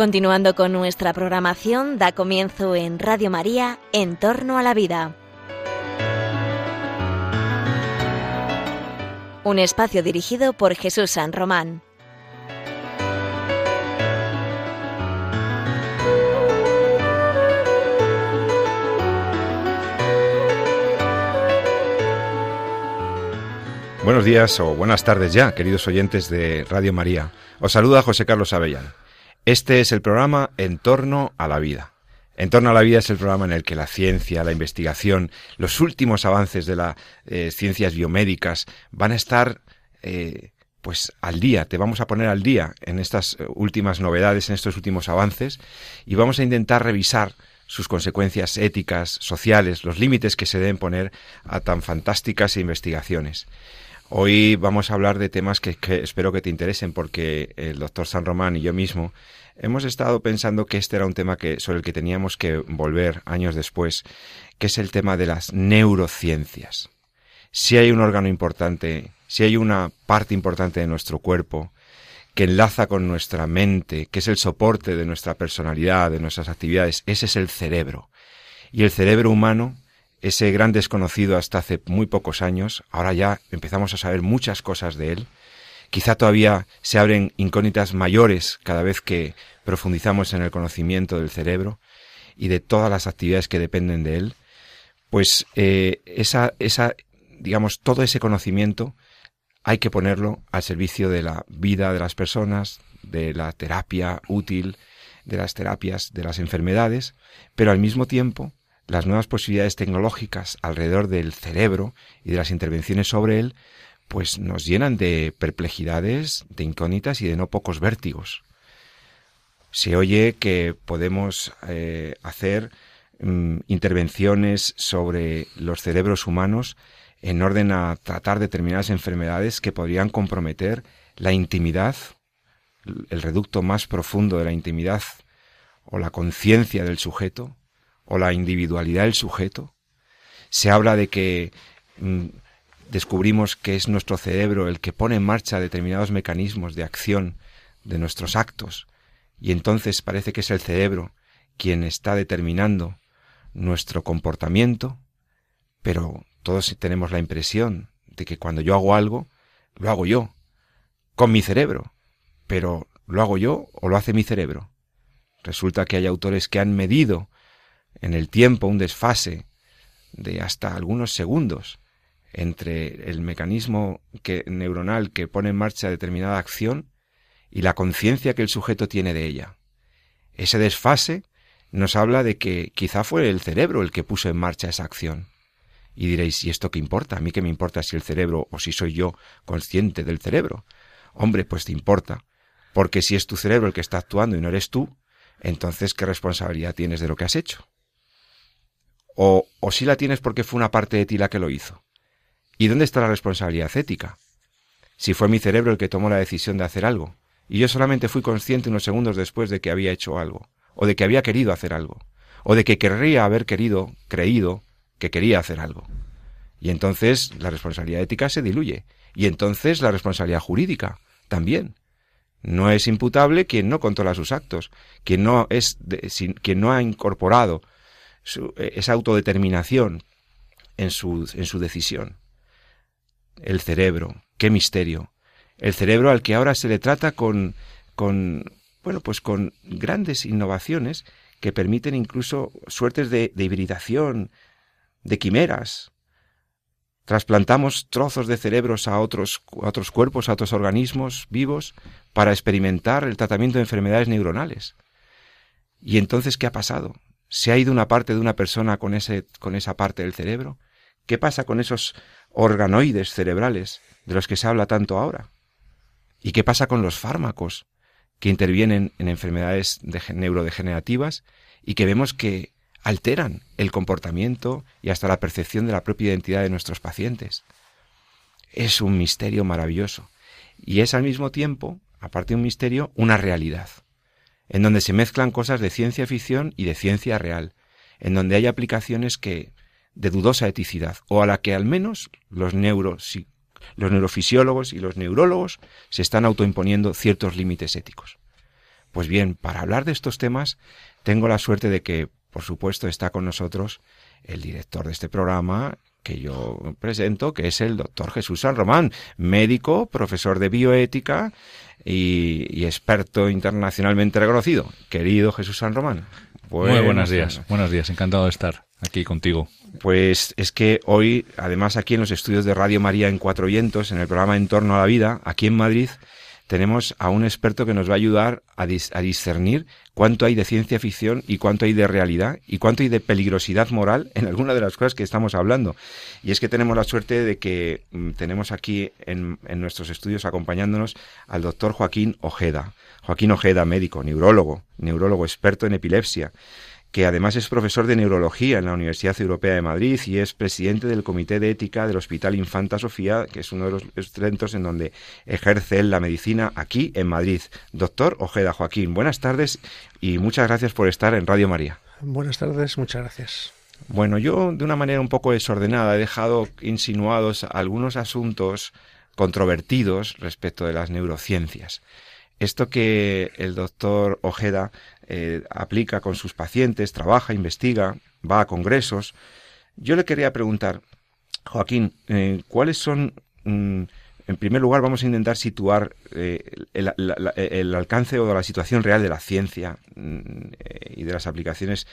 Continuando con nuestra programación, da comienzo en Radio María, En torno a la vida. Un espacio dirigido por Jesús San Román. Buenos días o buenas tardes ya, queridos oyentes de Radio María. Os saluda José Carlos Avellán. Este es el programa En torno a la vida. En torno a la vida es el programa en el que la ciencia, la investigación, los últimos avances de las eh, ciencias biomédicas van a estar eh, pues al día, te vamos a poner al día en estas eh, últimas novedades, en estos últimos avances y vamos a intentar revisar sus consecuencias éticas, sociales, los límites que se deben poner a tan fantásticas investigaciones. Hoy vamos a hablar de temas que, espero que te interesen porque el doctor San Román y yo mismo hemos estado pensando que este era un tema que, sobre el que teníamos que volver años después, que es el tema de las neurociencias. Si hay un órgano importante, si hay una parte importante de nuestro cuerpo que enlaza con nuestra mente, que es el soporte de nuestra personalidad, de nuestras actividades, ese es el cerebro. Y el cerebro humano ese gran desconocido hasta hace muy pocos años, ahora ya empezamos a saber muchas cosas de él. Quizá todavía se abren incógnitas mayores cada vez que profundizamos en el conocimiento del cerebro y de todas las actividades que dependen de él. Pues eh, esa, esa, digamos, todo ese conocimiento hay que ponerlo al servicio de la vida de las personas, de la terapia útil, de las terapias de las enfermedades, pero al mismo tiempo las nuevas posibilidades tecnológicas alrededor del cerebro y de las intervenciones sobre él, pues nos llenan de perplejidades, de incógnitas y de no pocos vértigos. Se oye que podemos eh, hacer mm, intervenciones sobre los cerebros humanos en orden a tratar determinadas enfermedades que podrían comprometer la intimidad, el reducto más profundo de la intimidad o la conciencia del sujeto, o la individualidad del sujeto. Se habla de que mm, descubrimos que es nuestro cerebro el que pone en marcha determinados mecanismos de acción de nuestros actos y entonces parece que es el cerebro quien está determinando nuestro comportamiento, pero todos tenemos la impresión de que cuando yo hago algo, lo hago yo, con mi cerebro, pero ¿lo hago yo o lo hace mi cerebro? Resulta que hay autores que han medido en el tiempo un desfase de hasta algunos segundos entre el mecanismo neuronal que pone en marcha determinada acción y la conciencia que el sujeto tiene de ella. Ese desfase nos habla de que quizá fue el cerebro el que puso en marcha esa acción. Y diréis, ¿y esto qué importa? ¿A mí qué me importa si el cerebro o si soy yo consciente del cerebro? Hombre, pues te importa, porque si es tu cerebro el que está actuando y no eres tú, entonces ¿qué responsabilidad tienes de lo que has hecho? O, o si la tienes porque fue una parte de ti la que lo hizo. ¿Y dónde está la responsabilidad ética? Si fue mi cerebro el que tomó la decisión de hacer algo, y yo solamente fui consciente unos segundos después de que había hecho algo, o de que había querido hacer algo, o de que querría haber querido, creído, que quería hacer algo. Y entonces la responsabilidad ética se diluye, y entonces la responsabilidad jurídica también. No es imputable quien no controla sus actos, quien no es, quien no ha incorporado eh, esa autodeterminación en su, en su decisión. El cerebro, qué misterio. El cerebro al que ahora se le trata con, con bueno, pues con grandes innovaciones que permiten incluso suertes de, hibridación, de quimeras. Trasplantamos trozos de cerebros a otros, a otros cuerpos, a otros organismos vivos, para experimentar el tratamiento de enfermedades neuronales. ¿Y entonces qué ha pasado? ¿Se ha ido una parte de una persona con, ese, con esa parte del cerebro? ¿Qué pasa con esos organoides cerebrales de los que se habla tanto ahora? ¿Y qué pasa con los fármacos que intervienen en enfermedades neurodegenerativas y que vemos que alteran el comportamiento y hasta la percepción de la propia identidad de nuestros pacientes? Es un misterio maravilloso y es al mismo tiempo, aparte de un misterio, una realidad en donde se mezclan cosas de ciencia ficción y de ciencia real, en donde hay aplicaciones que de dudosa eticidad, o a la que al menos los, los neurofisiólogos y los neurólogos se están autoimponiendo ciertos límites éticos. Pues bien, para hablar de estos temas, tengo la suerte de que, por supuesto, está con nosotros el director de este programa, que yo presento, que es el doctor Jesús San Román, médico, profesor de bioética y, experto internacionalmente reconocido. Querido Jesús San Román. Muy buenos días, buenos días, encantado de estar aquí contigo. Pues es que hoy, además aquí en los estudios de Radio María en Cuatro Vientos, en el programa En torno a la vida, aquí en Madrid, tenemos a un experto que nos va a ayudar a, discernir cuánto hay de ciencia ficción y cuánto hay de realidad y cuánto hay de peligrosidad moral en alguna de las cosas que estamos hablando. Y es que tenemos la suerte de que mm, tenemos aquí en, en nuestros estudios acompañándonos al doctor Joaquín Ojeda. Joaquín Ojeda, médico, neurólogo, neurólogo experto en epilepsia que además es profesor de neurología en la Universidad Europea de Madrid y es presidente del Comité de Ética del Hospital Infanta Sofía, que es uno de los centros en donde ejerce la medicina aquí en Madrid. Doctor Ojeda Joaquín, buenas tardes y muchas gracias por estar en Radio María. Buenas tardes, muchas gracias. Bueno, yo de una manera un poco desordenada he dejado insinuados algunos asuntos controvertidos respecto de las neurociencias. Esto que el doctor Ojeda eh, aplica con sus pacientes, trabaja, investiga, va a congresos. Yo le quería preguntar, Joaquín, eh, ¿cuáles son, mm, en primer lugar, vamos a intentar situar eh, el, alcance o la situación real de la ciencia mm, y de las aplicaciones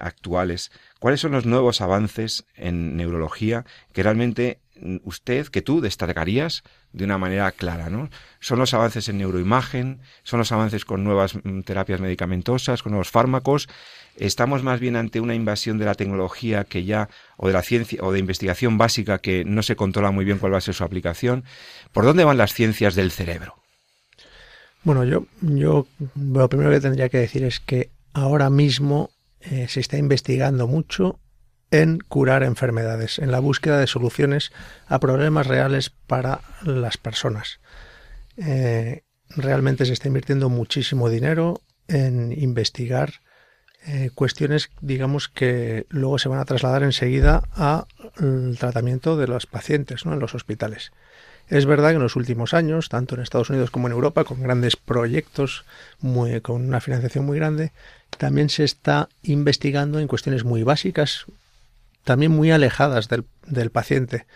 actuales? ¿Cuáles son los nuevos avances en neurología que realmente usted, que tú destacarías de una manera clara, ¿no? Son los avances en neuroimagen, son los avances con nuevas mm, terapias medicamentosas, con nuevos fármacos. Estamos más bien ante una invasión de la tecnología que ya, o de la ciencia, o de investigación básica que no se controla muy bien cuál va a ser su aplicación. ¿Por dónde van las ciencias del cerebro? Bueno, yo, yo lo primero que tendría que decir es que ahora mismo eh, se está investigando mucho en curar enfermedades, en la búsqueda de soluciones a problemas reales para las personas. Eh, realmente se está invirtiendo muchísimo dinero en investigar eh, cuestiones, digamos, que luego se van a trasladar enseguida al tratamiento de los pacientes ¿no? en los hospitales. Es verdad que en los últimos años, tanto en Estados Unidos como en Europa, con grandes proyectos, con una financiación muy grande, también se está investigando en cuestiones muy básicas, también muy alejadas del, paciente.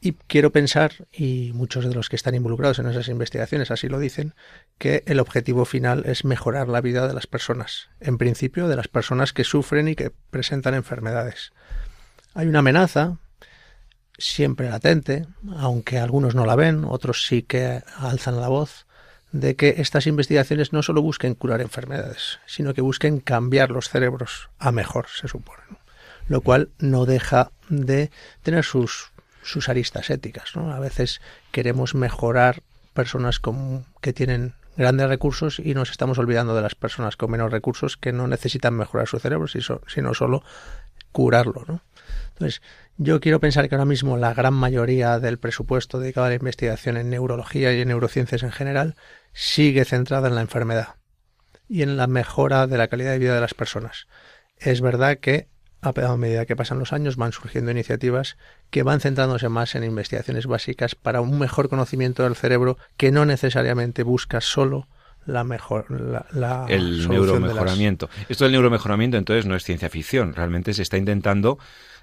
Y quiero pensar, y muchos de los que están involucrados en esas investigaciones así lo dicen, que el objetivo final es mejorar la vida de las personas, en principio de las personas que sufren y que presentan enfermedades. Hay una amenaza, siempre latente, aunque algunos no la ven, otros sí que alzan la voz, de que estas investigaciones no solo busquen curar enfermedades, sino que busquen cambiar los cerebros a mejor, se supone lo cual no deja de tener sus, sus aristas éticas. ¿no? A veces queremos mejorar personas que tienen grandes recursos y nos estamos olvidando de las personas con menos recursos que no necesitan mejorar su cerebro, sino solo curarlo. ¿no? Entonces, yo quiero pensar que ahora mismo la gran mayoría del presupuesto dedicado a la investigación en neurología y en neurociencias en general sigue centrada en la enfermedad y en la mejora de la calidad de vida de las personas. Es verdad que a medida que pasan los años van surgiendo iniciativas que van centrándose más en investigaciones básicas para un mejor conocimiento del cerebro que no necesariamente busca solo la mejor la, el neuromejoramiento. Esto del neuromejoramiento entonces no es ciencia ficción, realmente se está intentando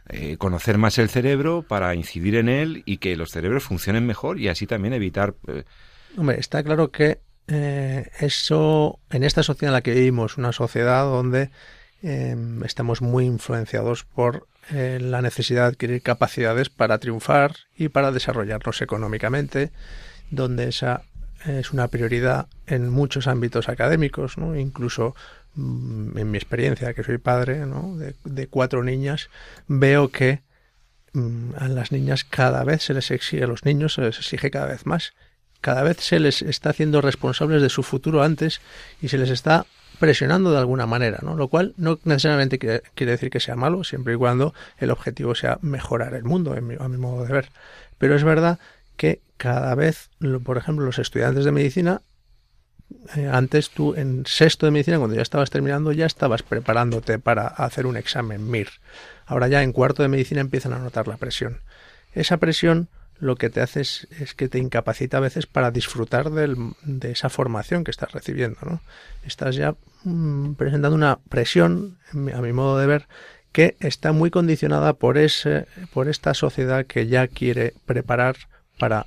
eh, conocer más el cerebro para incidir en él y que los cerebros funcionen mejor y así también evitar eh, Hombre, está claro que eh, eso en esta sociedad en la que vivimos, una sociedad donde Em, estamos muy influenciados por eh, la necesidad de adquirir capacidades para triunfar y para desarrollarnos económicamente, donde esa es una prioridad en muchos ámbitos académicos, ¿no? incluso mm, en mi experiencia, que soy padre de, cuatro niñas, veo que mm, a las niñas cada vez se les exige, a los niños se les exige cada vez más. Cada vez se les está haciendo responsables de su futuro antes y se les está presionando de alguna manera, ¿no? Lo cual no necesariamente quiere, decir que sea malo, siempre y cuando el objetivo sea mejorar el mundo, a mi modo de ver. Pero es verdad que cada vez, por ejemplo, los estudiantes de medicina, eh, antes tú en sexto de medicina, cuando ya estabas terminando, ya estabas preparándote para hacer un examen MIR. Ahora ya en cuarto de medicina empiezan a notar la presión. Esa presión lo que te hace es, que te incapacita a veces para disfrutar de esa formación que estás recibiendo. ¿no? Estás ya mm, presentando una presión, a mi modo de ver, que está muy condicionada por, ese, por esta sociedad que ya quiere preparar para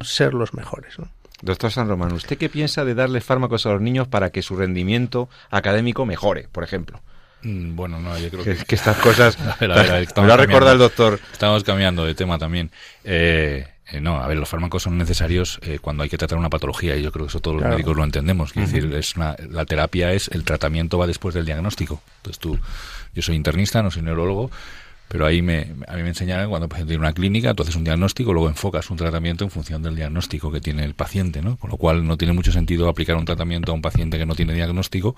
ser los mejores. Doctor San Román, ¿usted qué piensa de darle fármacos a los niños para que su rendimiento académico mejore, por ejemplo? Mm, bueno, no, yo creo que, estas cosas... a ver, a ver, me lo recuerda el doctor. Estamos cambiando de tema también. Eh, eh, no, a ver, los fármacos son necesarios eh, cuando hay que tratar una patología y yo creo que eso todos los médicos lo entendemos. Es decir, es la terapia es, el tratamiento va después del diagnóstico. Entonces tú, yo soy internista, no soy neurólogo, pero ahí me, a mí me enseñaron cuando el paciente tiene una clínica, tú haces un diagnóstico, luego enfocas un tratamiento en función del diagnóstico que tiene el paciente, ¿no? Con lo cual no tiene mucho sentido aplicar un tratamiento a un paciente que no tiene diagnóstico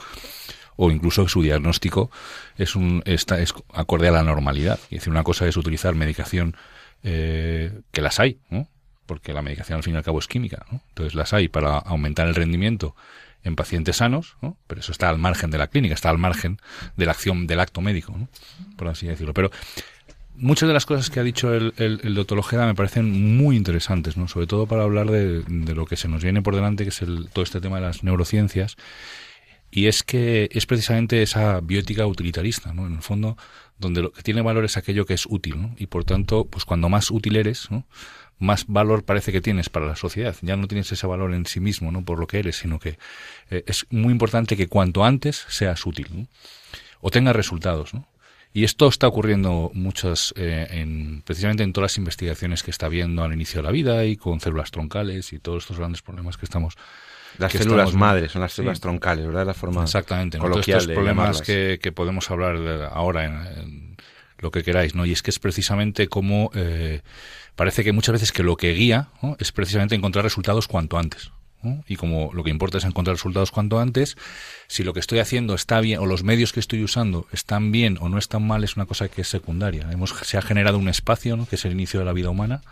o incluso su diagnóstico es un está es acorde a la normalidad. Y decir, una cosa es utilizar medicación eh, que las hay, ¿no? porque la medicación al fin y al cabo es química, entonces las hay para aumentar el rendimiento en pacientes sanos, ¿no? pero eso está al margen de la clínica, está al margen de la acción del acto médico, ¿no? por así decirlo. Pero muchas de las cosas que ha dicho el, el, doctor Ojeda me parecen muy interesantes, ¿no? sobre todo para hablar de, de, lo que se nos viene por delante, que es el, todo este tema de las neurociencias y es que es precisamente esa biótica utilitarista, ¿no? En el fondo, donde lo que tiene valor es aquello que es útil, ¿no? Y por tanto, pues cuando más útil eres, ¿no? más valor parece que tienes para la sociedad. Ya no tienes ese valor en sí mismo, ¿no? Por lo que eres, sino que eh, es muy importante que cuanto antes seas útil, ¿no? O tengas resultados, ¿no? Y esto está ocurriendo muchas, eh, en, precisamente en todas las investigaciones que está viendo al inicio de la vida y con células troncales y todos estos grandes problemas que estamos las células madres son las células troncales, ¿verdad? La forma Exactamente. Coloquial estos problemas que, que, podemos hablar ahora en, lo que queráis, ¿no? Y es que es precisamente como eh, parece que muchas veces que lo que guía es precisamente encontrar resultados cuanto antes. Y como lo que importa es encontrar resultados cuanto antes, si lo que estoy haciendo está bien o los medios que estoy usando están bien o no están mal es una cosa que es secundaria. Hemos, se ha generado un espacio, ¿no? que es el inicio de la vida humana,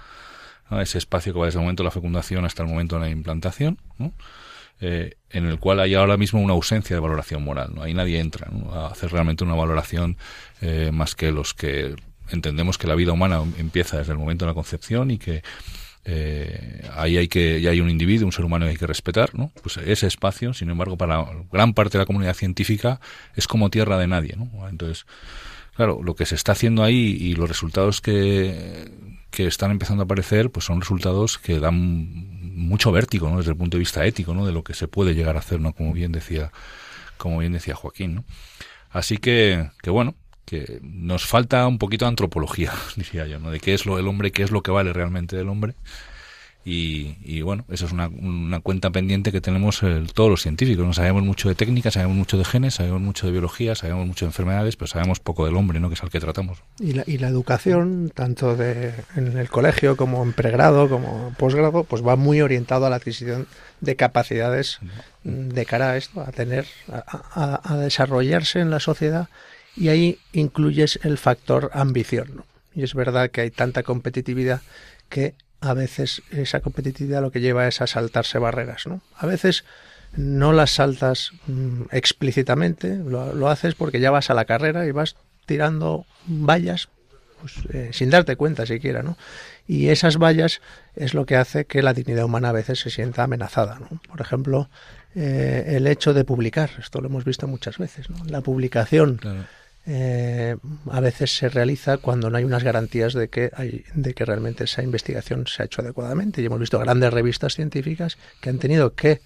ese espacio que va desde el momento de la fecundación hasta el momento de la implantación, ¿no? Eh, en el cual hay ahora mismo una ausencia de valoración moral. ¿no? Ahí nadie entra a hacer realmente una valoración eh, más que los que entendemos que la vida humana empieza desde el momento de la concepción y que eh, ahí hay que ya hay un individuo, un ser humano que hay que respetar, ¿no? Pues ese espacio, sin embargo, para gran parte de la comunidad científica es como tierra de nadie, ¿no? Entonces, claro, lo que se está haciendo ahí y los resultados que, que están empezando a aparecer, pues son resultados que dan mucho vértigo, ¿no? Desde el punto de vista ético, ¿no? De lo que se puede llegar a hacer, ¿no? Como bien decía, como bien decía Joaquín, ¿no? Así que, que bueno, que nos falta un poquito de antropología, diría yo, ¿no? De qué es lo del hombre, qué es lo que vale realmente del hombre y, bueno, eso es una, una, cuenta pendiente que tenemos todos los científicos. No sabemos mucho de técnica, sabemos mucho de genes, sabemos mucho de biología, sabemos mucho de enfermedades, pero sabemos poco del hombre, ¿no? que es al que tratamos. Y la, y la educación, tanto de, en el colegio como en pregrado, como posgrado, pues va muy orientado a la adquisición de capacidades de cara a esto, a tener, a, a, desarrollarse en la sociedad y ahí incluyes el factor ambición. Y es verdad que hay tanta competitividad que a veces esa competitividad lo que lleva es a saltarse barreras, ¿no? A veces no las saltas mm, explícitamente, lo, haces porque ya vas a la carrera y vas tirando vallas pues, eh, sin darte cuenta siquiera, ¿no? Y esas vallas es lo que hace que la dignidad humana a veces se sienta amenazada, ¿no? Por ejemplo, eh, el hecho de publicar, esto lo hemos visto muchas veces, ¿no? La publicación eh, a veces se realiza cuando no hay unas garantías de que, hay, de que realmente esa investigación se ha hecho adecuadamente. Y hemos visto grandes revistas científicas que han tenido que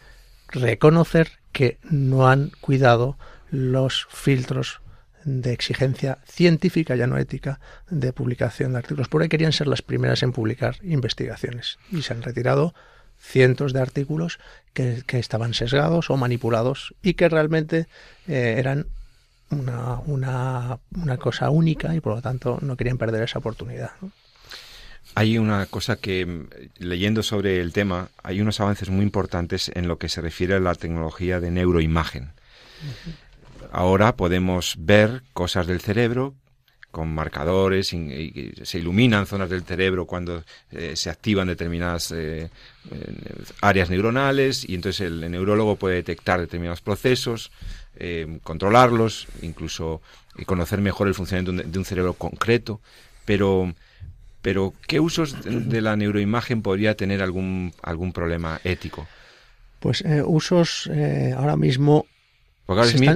reconocer que no han cuidado los filtros de exigencia científica, ya no ética, de publicación de artículos. Por ahí querían ser las primeras en publicar investigaciones y se han retirado cientos de artículos que, estaban sesgados o manipulados y que realmente eh, eran una, una, una, cosa única y por lo tanto no querían perder esa oportunidad. Hay una cosa que, leyendo sobre el tema, hay unos avances muy importantes en lo que se refiere a la tecnología de neuroimagen. Ahora podemos ver cosas del cerebro con marcadores, y, se iluminan zonas del cerebro cuando eh, se activan determinadas eh, áreas neuronales y entonces el neurólogo puede detectar determinados procesos eh, controlarlos, incluso conocer mejor el funcionamiento de un, cerebro concreto, pero Pero, ¿qué usos de la neuroimagen podría tener algún, algún problema ético? Pues eh, usos eh, ahora mismo porque es, mi,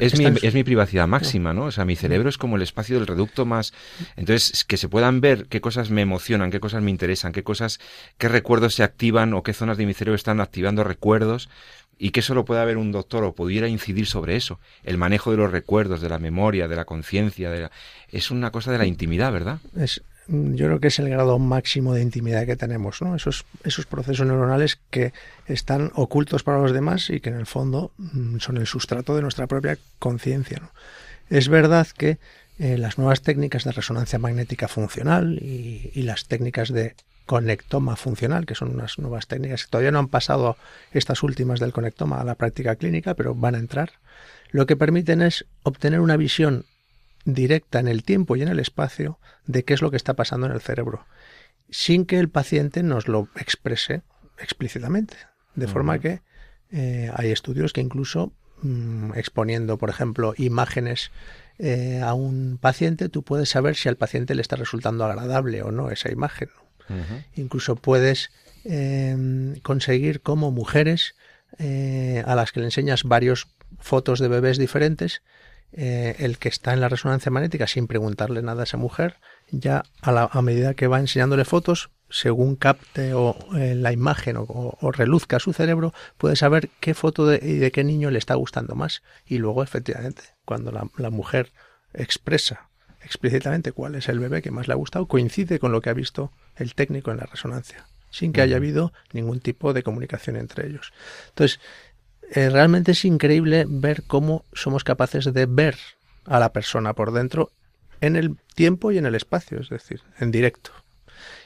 es, mi, privacidad máxima, ¿no? O sea, mi cerebro es como el espacio del reducto más... Entonces, que se puedan ver qué cosas me emocionan, qué cosas me interesan, qué cosas, qué recuerdos se activan o qué zonas de mi cerebro están activando recuerdos y que eso lo pueda ver un doctor o pudiera incidir sobre eso. El manejo de los recuerdos, de la memoria, de la conciencia, de es una cosa de la intimidad, ¿verdad? Es, Mm, yo creo que es el grado máximo de intimidad que tenemos, ¿no? Esos, esos procesos neuronales que están ocultos para los demás y que en el fondo mm, son el sustrato de nuestra propia conciencia. Es verdad que eh, las nuevas técnicas de resonancia magnética funcional y, las técnicas de conectoma funcional, que son unas nuevas técnicas que todavía no han pasado estas últimas del conectoma a la práctica clínica, pero van a entrar, lo que permiten es obtener una visión directa en el tiempo y en el espacio de qué es lo que está pasando en el cerebro, sin que el paciente nos lo exprese explícitamente. De forma que eh, hay estudios que incluso mm, exponiendo, por ejemplo, imágenes eh, a un paciente, tú puedes saber si al paciente le está resultando agradable o no esa imagen. Incluso puedes em, conseguir como mujeres eh, a las que le enseñas varios fotos de bebés diferentes, eh, el que está en la resonancia magnética sin preguntarle nada a esa mujer, ya a, medida que va enseñándole fotos, según capte o eh, la imagen o, reluzca su cerebro, puede saber qué foto de, y de qué niño le está gustando más. Y luego, efectivamente, cuando la, la mujer expresa explícitamente cuál es el bebé que más le ha gustado, coincide con lo que ha visto el técnico en la resonancia, sin que haya habido ningún tipo de comunicación entre ellos. Entonces, eh, realmente es increíble ver cómo somos capaces de ver a la persona por dentro en el tiempo y en el espacio, es decir, en directo.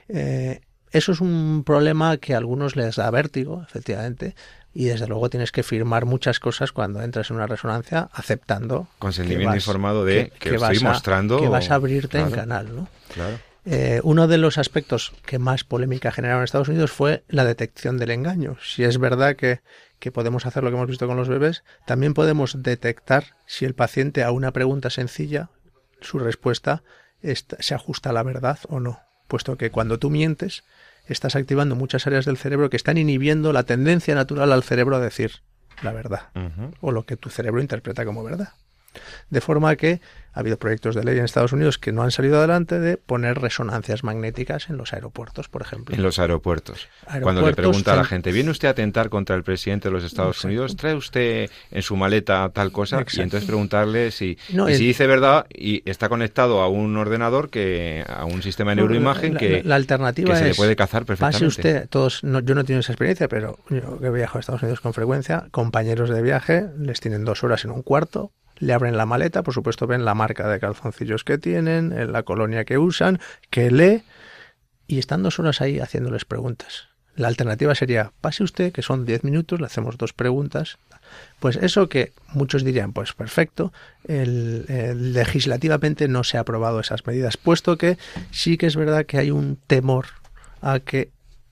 Eh, eso es un problema que a algunos les da vértigo, efectivamente, y desde luego tienes que firmar muchas cosas cuando entras en una resonancia aceptando. Consentimiento informado de que, estoy mostrando. que vas a abrirte en canal, ¿no? Claro. Eh, uno de los aspectos que más polémica generaron en Estados Unidos fue la detección del engaño. Si es verdad que que podemos hacer lo que hemos visto con los bebés, también podemos detectar si el paciente a una pregunta sencilla, su respuesta se ajusta a la verdad o no, puesto que cuando tú mientes, estás activando muchas áreas del cerebro que están inhibiendo la tendencia natural al cerebro a decir la verdad, o lo que tu cerebro interpreta como verdad. De forma que ha habido proyectos de ley en Estados Unidos que no han salido adelante de poner resonancias magnéticas en los aeropuertos, por ejemplo. En los aeropuertos. Cuando le pregunta a la gente, ¿viene usted a atentar contra el presidente de los Estados Unidos? ¿Trae usted en su maleta tal cosa? Y entonces preguntarle si, y si dice verdad y está conectado a un ordenador, que a un sistema de neuroimagen que, la alternativa se le puede cazar perfectamente. Pase usted, todos, yo no tengo esa experiencia, pero yo que viajo a Estados Unidos con frecuencia, compañeros de viaje les tienen dos horas en un cuarto le abren la maleta, por supuesto ven la marca de calzoncillos que tienen, en la colonia que usan, que lee, y están dos horas ahí haciéndoles preguntas. La alternativa sería, pase usted, que son diez minutos, le hacemos dos preguntas. Pues eso que muchos dirían, pues perfecto, legislativamente no se ha aprobado esas medidas, puesto que sí que es verdad que hay un temor a que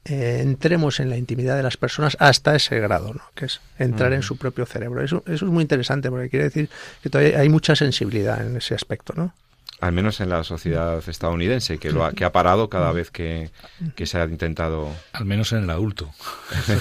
eh, entremos en la intimidad de las personas hasta ese grado, ¿no? que es entrar en su propio cerebro. Eso, eso es muy interesante porque quiere decir que todavía hay mucha sensibilidad en ese aspecto. ¿no? Al menos en la sociedad estadounidense, que, lo ha, que ha parado cada vez que, se ha intentado. Al menos en el adulto.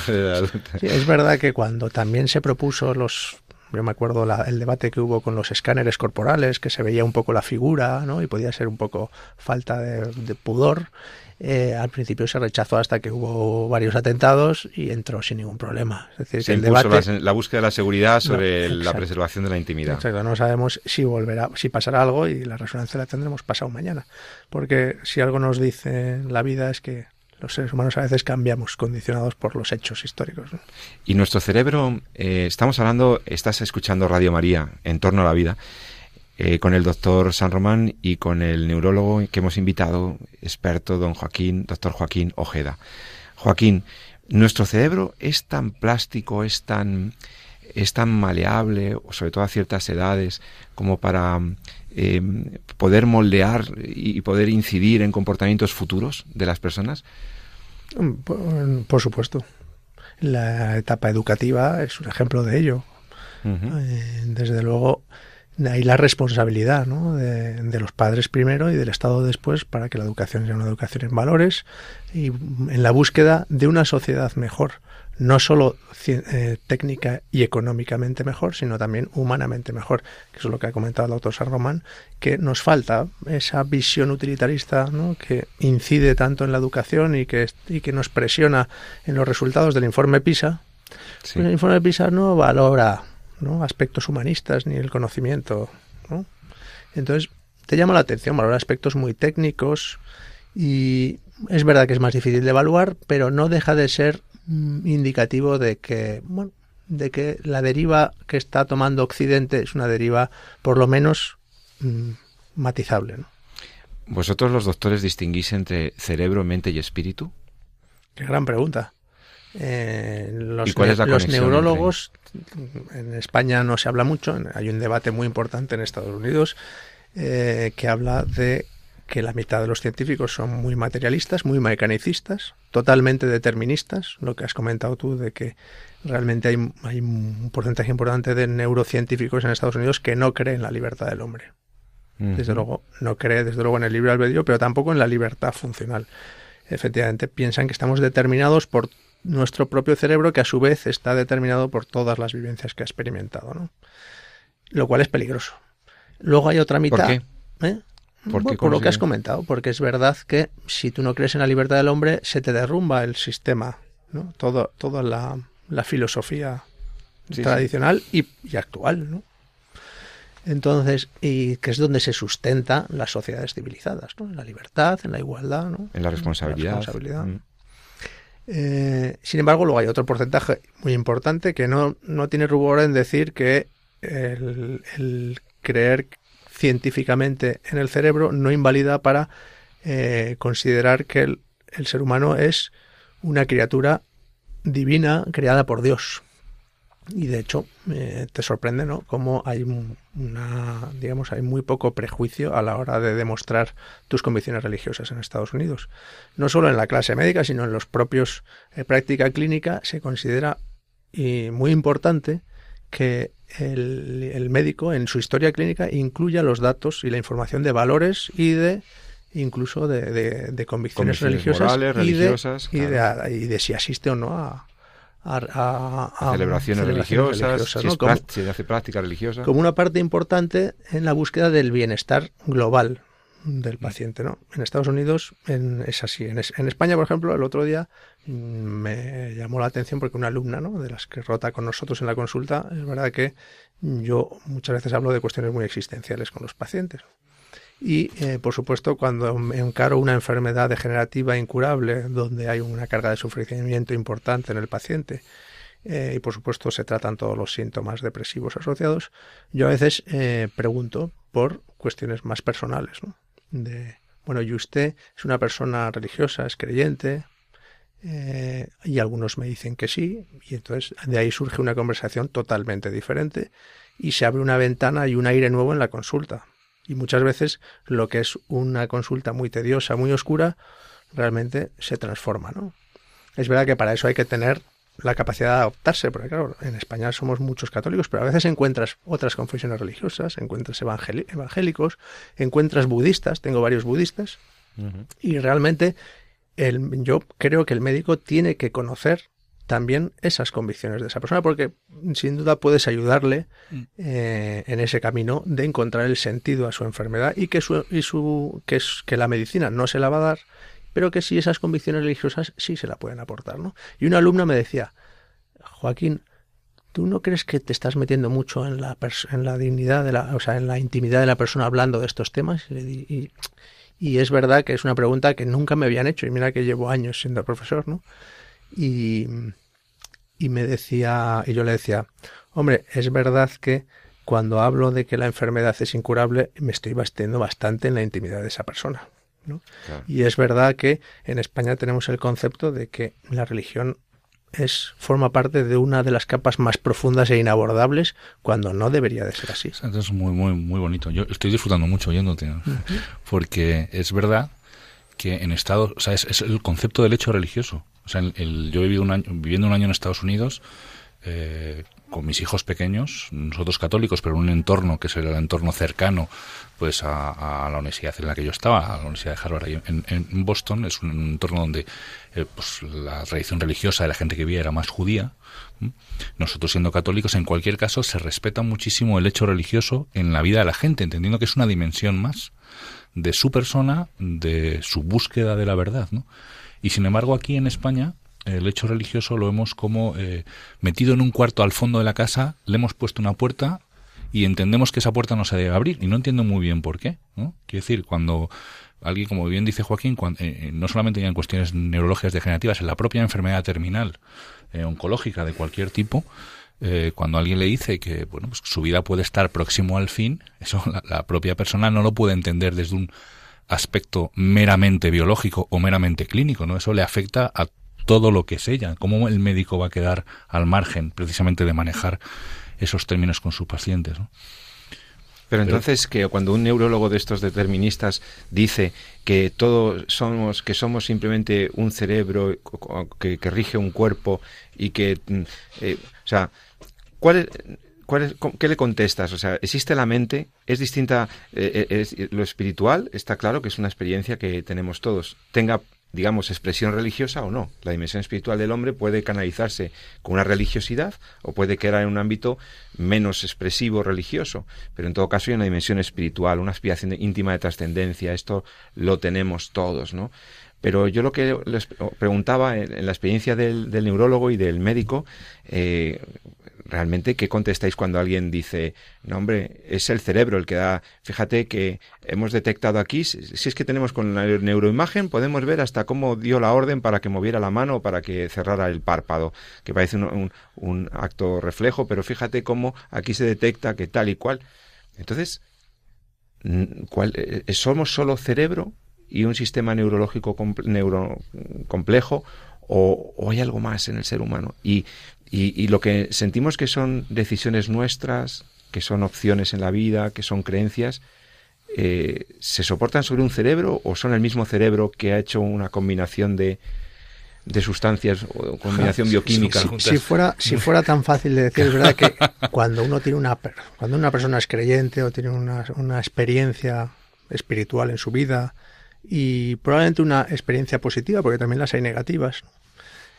es verdad que cuando también se propuso los yo me acuerdo el debate que hubo con los escáneres corporales, que se veía un poco la figura, ¿no? Y podía ser un poco falta de pudor. Eh, al principio se rechazó hasta que hubo varios atentados y entró sin ningún problema. Es decir, se el debate, la, búsqueda de la seguridad sobre la preservación de la intimidad. Exacto, no sabemos si volverá, si pasará algo y la resonancia la tendremos pasado mañana. Porque si algo nos dice la vida es que los seres humanos a veces cambiamos, condicionados por los hechos históricos. Y nuestro cerebro, eh, estamos hablando, estás escuchando Radio María en torno a la vida. Eh, con el doctor San Román y con el neurólogo que hemos invitado, experto, don Joaquín, doctor Joaquín Ojeda. Joaquín, nuestro cerebro es tan plástico, es tan, es tan maleable, sobre todo a ciertas edades, como para eh, poder moldear y poder incidir en comportamientos futuros de las personas? Por, supuesto. La etapa educativa es un ejemplo de ello. Eh, desde luego, de ahí la responsabilidad ¿no? de, los padres primero y del Estado después para que la educación sea una educación en valores y en la búsqueda de una sociedad mejor, no solo eh, técnica y económicamente mejor, sino también humanamente mejor, que es lo que ha comentado el doctor San Román, que nos falta esa visión utilitarista ¿no? que incide tanto en la educación y que, y que nos presiona en los resultados del informe PISA. Pues el informe PISA no valora ¿no? aspectos humanistas ni el conocimiento. ¿no? Entonces, te llama la atención, valora aspectos muy técnicos y es verdad que es más difícil de evaluar, pero no deja de ser mm, indicativo de que, bueno, de que la deriva que está tomando Occidente es una deriva por lo menos mm, matizable. ¿no? ¿Vosotros los doctores distinguís entre cerebro, mente y espíritu? Qué gran pregunta. Eh, los, los neurólogos, en España no se habla mucho, hay un debate muy importante en Estados Unidos eh, que habla de que la mitad de los científicos son muy materialistas, muy mecanicistas, totalmente deterministas, lo que has comentado tú de que realmente hay, hay un porcentaje importante de neurocientíficos en Estados Unidos que no creen en la libertad del hombre. Desde luego, no cree desde luego en el libre albedrío, pero tampoco en la libertad funcional. Efectivamente, piensan que estamos determinados por nuestro propio cerebro que a su vez está determinado por todas las vivencias que ha experimentado, ¿no? Lo cual es peligroso. Luego hay otra mitad. ¿Por qué? ¿eh? ¿Por, lo que has comentado, porque es verdad que si tú no crees en la libertad del hombre, se te derrumba el sistema, ¿no? Todo, toda la, filosofía tradicional Y, actual, ¿no? Entonces, y que es donde se sustenta las sociedades civilizadas, ¿no? En la libertad, en la igualdad, ¿no? En la responsabilidad. Mm. Eh, sin embargo, luego hay otro porcentaje muy importante que no, no tiene rubor en decir que el, creer científicamente en el cerebro no invalida para eh, considerar que el, el ser humano es una criatura divina creada por Dios. Y de hecho, eh, te sorprende, ¿no? Cómo hay una, digamos, hay muy poco prejuicio a la hora de demostrar tus convicciones religiosas en Estados Unidos. No solo en la clase médica, sino en los propios eh, práctica clínica se considera y muy importante que el, el, médico en su historia clínica incluya los datos y la información de valores y de incluso de, de, convicciones, religiosas, y, de, y de si asiste o no a, a, celebraciones, religiosas, se hace práctica religiosa. Como una parte importante en la búsqueda del bienestar global del paciente, ¿no? En Estados Unidos es así. En, España, por ejemplo, el otro día mm, me llamó la atención porque una alumna, ¿no? De las que rota con nosotros en la consulta, es verdad que yo muchas veces hablo de cuestiones muy existenciales con los pacientes. Y, eh, por supuesto, cuando encaro una enfermedad degenerativa incurable, donde hay una carga de sufrimiento importante en el paciente, eh, y por supuesto se tratan todos los síntomas depresivos asociados, yo a veces eh, pregunto por cuestiones más personales. De, bueno, ¿y usted es una persona religiosa, es creyente? y algunos me dicen que sí, y entonces de ahí surge una conversación totalmente diferente y se abre una ventana y un aire nuevo en la consulta y muchas veces lo que es una consulta muy tediosa, muy oscura, realmente se transforma, ¿no? Es verdad que para eso hay que tener la capacidad de adaptarse, porque claro, en España somos muchos católicos, pero a veces encuentras otras confesiones religiosas, encuentras evangélicos, encuentras budistas, tengo varios budistas, y realmente el, yo creo que el médico tiene que conocer también esas convicciones de esa persona, porque sin duda puedes ayudarle mm. eh, en ese camino de encontrar el sentido a su enfermedad y que su, y su que es que la medicina no se la va a dar, pero que sí esas convicciones religiosas sí se la pueden aportar, ¿no? Y una alumna me decía, Joaquín, ¿tú no crees que te estás metiendo mucho en la en la dignidad de la, o sea, en la intimidad de la persona hablando de estos temas? Y, y es verdad que es una pregunta que nunca me habían hecho y mira que llevo años siendo profesor, ¿no? Y, y me decía, y yo le decía, hombre, es verdad que cuando hablo de que la enfermedad es incurable, me estoy bastiendo bastante en la intimidad de esa persona. ¿no? Y es verdad que en España tenemos el concepto de que la religión es forma parte de una de las capas más profundas e inabordables cuando no debería de ser así. Es muy muy muy bonito. Yo estoy disfrutando mucho oyéndote, porque es verdad que en Estados, o sea, es, el concepto del hecho religioso. O sea, el, yo he vivido un año, viviendo un año en Estados Unidos, eh, con mis hijos pequeños, nosotros católicos, pero en un entorno que es el entorno cercano pues a, la universidad en la que yo estaba, a la Universidad de Harvard en, Boston, es un entorno donde eh, pues, la tradición religiosa de la gente que vivía era más judía. Nosotros siendo católicos, en cualquier caso, se respeta muchísimo el hecho religioso en la vida de la gente, entendiendo que es una dimensión más de su persona, de su búsqueda de la verdad. ¿no? Y sin embargo, aquí en España, el hecho religioso lo hemos como eh, metido en un cuarto al fondo de la casa, le hemos puesto una puerta y entendemos que esa puerta no se debe abrir y no entiendo muy bien por qué. ¿no? Quiero decir, cuando alguien, como bien dice Joaquín, eh, no solamente en cuestiones neurológicas degenerativas, en la propia enfermedad terminal eh, oncológica de cualquier tipo, cuando alguien le dice que bueno, pues su vida puede estar próximo al fin, eso la propia persona no lo puede entender desde un aspecto meramente biológico o meramente clínico, ¿no? Eso le afecta a todo lo que es ella, cómo el médico va a quedar al margen precisamente de manejar esos términos con sus pacientes. Pero entonces que cuando un neurólogo de estos deterministas dice que todos somos que somos simplemente un cerebro que, rige un cuerpo y que mm, eh, o sea ¿cuál ¿Qué le contestas? O sea, ¿existe la mente? ¿Es distinta? Eh, eh, lo espiritual está claro que es una experiencia que tenemos todos. Tenga, digamos, expresión religiosa o no. La dimensión espiritual del hombre puede canalizarse con una religiosidad o puede quedar en un ámbito menos expresivo religioso. Pero en todo caso hay una dimensión espiritual, una aspiración íntima de trascendencia. Esto lo tenemos todos, ¿no? Pero yo lo que les preguntaba en, la experiencia del, neurólogo y del médico, eh, realmente, ¿qué contestáis cuando alguien dice, no hombre, es el cerebro el que da, fíjate que hemos detectado aquí, si, es que tenemos con la neuroimagen, podemos ver hasta cómo dio la orden para que moviera la mano o para que cerrara el párpado, que parece un, un acto reflejo, pero fíjate cómo aquí se detecta que tal y cual. Entonces, ¿cuál, eh, ¿somos solo cerebro y un sistema neurológico neuro complejo o, o, hay algo más en el ser humano? Y y, lo que sentimos que son decisiones nuestras, que son opciones en la vida, que son creencias, eh, ¿se soportan sobre un cerebro o son el mismo cerebro que ha hecho una combinación de, de sustancias o combinación bioquímica? Si, fuera, si fuera tan fácil de decir, es verdad que cuando uno tiene una cuando una persona es creyente o tiene una, una experiencia espiritual en su vida y probablemente una experiencia positiva, porque también las hay negativas,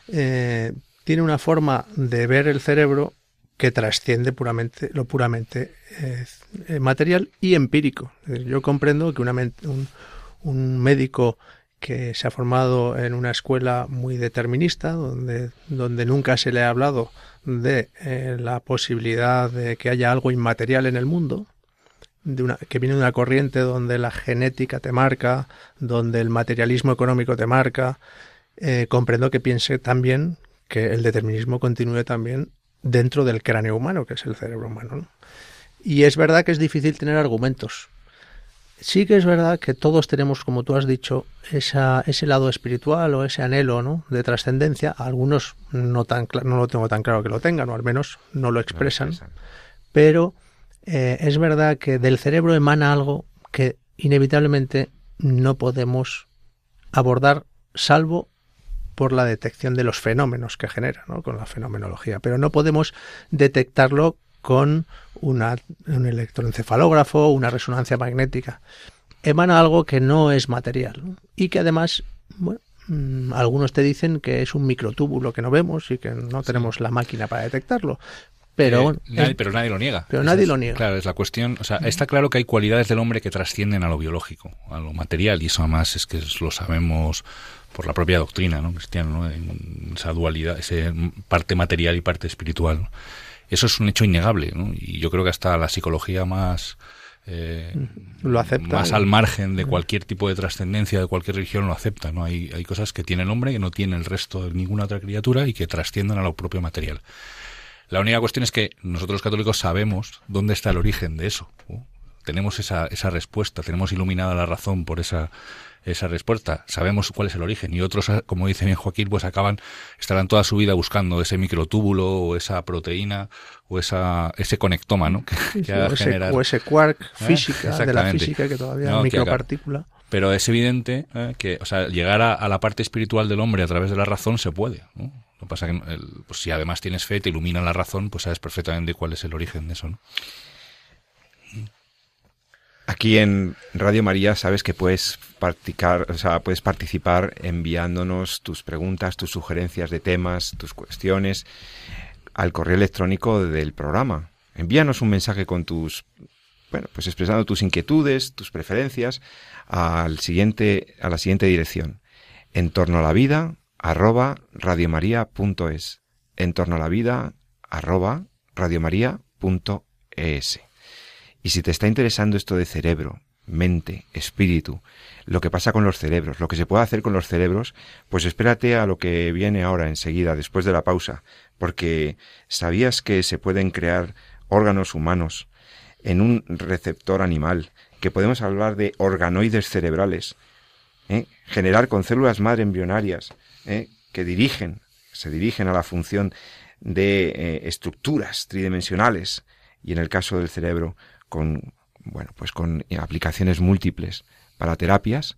eh, tiene una forma de ver el cerebro que trasciende puramente lo puramente eh, eh, material y empírico. Yo comprendo que un, médico que se ha formado en una escuela muy determinista, donde, donde nunca se le ha hablado de eh, la posibilidad de que haya algo inmaterial en el mundo, de una, que viene de una corriente donde la genética te marca, donde el materialismo económico te marca, comprendo que piense también que el determinismo continúe también dentro del cráneo humano, que es el cerebro humano. Y es verdad que es difícil tener argumentos. Sí que es verdad que todos tenemos, como tú has dicho, esa, ese lado espiritual o ese anhelo ¿no? de trascendencia. Algunos no, tan, no lo tengo tan claro que lo tengan, o al menos no lo expresan. Pero eh, es verdad que del cerebro emana algo que inevitablemente no podemos abordar salvo por la detección de los fenómenos que genera, ¿no? con la fenomenología. Pero no podemos detectarlo con una, un electroencefalógrafo, una resonancia magnética. Emana algo que no es material y que además, bueno, mm, algunos te dicen que es un microtúbulo que no vemos y que no tenemos la máquina para detectarlo. Pero, eh, nadie, pero nadie lo niega. Pero nadie lo niega. Claro, es la cuestión. O sea, está claro que hay cualidades del hombre que trascienden a lo biológico, a lo material, y eso además es que lo sabemos por la propia doctrina ¿no? cristiana, ¿no? En esa dualidad, esa parte material y parte espiritual. Eso es un hecho innegable, ¿no? y yo creo que hasta la psicología más eh, lo acepta, más al margen de cualquier tipo de trascendencia de cualquier religión lo acepta. ¿no? Hay, hay cosas que tiene el hombre que no tiene el resto de ninguna otra criatura y que trascienden a lo propio material. La única cuestión es que nosotros los católicos sabemos dónde está el origen de eso. Tenemos esa, esa respuesta, tenemos iluminada la razón por esa esa respuesta. Sabemos cuál es el origen y otros, como dice bien Joaquín, pues acaban, estarán toda su vida buscando ese microtúbulo o esa proteína o esa, ese conectoma, ¿no? Que, o, ese, o, ese, quark ¿Eh? física, de la física que todavía es micropartícula. Pero es evidente ¿eh? que, o sea, llegar a, la parte espiritual del hombre a través de la razón se puede. Lo que pasa que pues si además tienes fe, te ilumina la razón, pues sabes perfectamente cuál es el origen de eso, ¿no? Aquí en Radio María sabes que puedes practicar, o sea, puedes participar enviándonos tus preguntas, tus sugerencias de temas, tus cuestiones al correo electrónico del programa. Envíanos un mensaje con tus bueno, pues expresando tus inquietudes, tus preferencias al siguiente a la siguiente dirección. En torno a la vida arroba radiomaria.es. En torno a la vida arroba radiomaria.es. Y si te está interesando esto de cerebro, mente, espíritu, lo que pasa con los cerebros, lo que se puede hacer con los cerebros, pues espérate a lo que viene ahora enseguida, después de la pausa, porque ¿sabías que se pueden crear órganos humanos en un receptor animal, que podemos hablar de organoides cerebrales, ¿eh? generar con células madre embrionarias ¿eh? que dirigen, se dirigen a la función de eh, estructuras tridimensionales y en el caso del cerebro con, bueno, pues con aplicaciones múltiples para terapias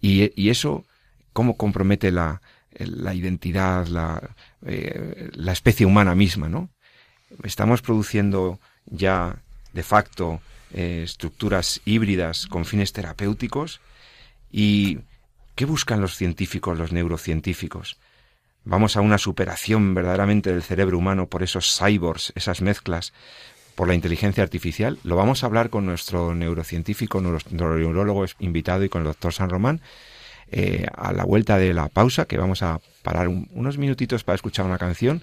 y, eso cómo compromete la, la identidad, la, eh, la especie humana misma, ¿no? Estamos produciendo ya de facto eh, estructuras híbridas con fines terapéuticos y ¿qué buscan los científicos, los neurocientíficos? Vamos a una superación verdaderamente del cerebro humano por esos cyborgs, esas mezclas por la inteligencia artificial. Lo vamos a hablar con nuestro neurocientífico, nuestro neurólogo invitado y con el doctor San Román eh, a la vuelta de la pausa, que vamos a parar unos minutitos para escuchar una canción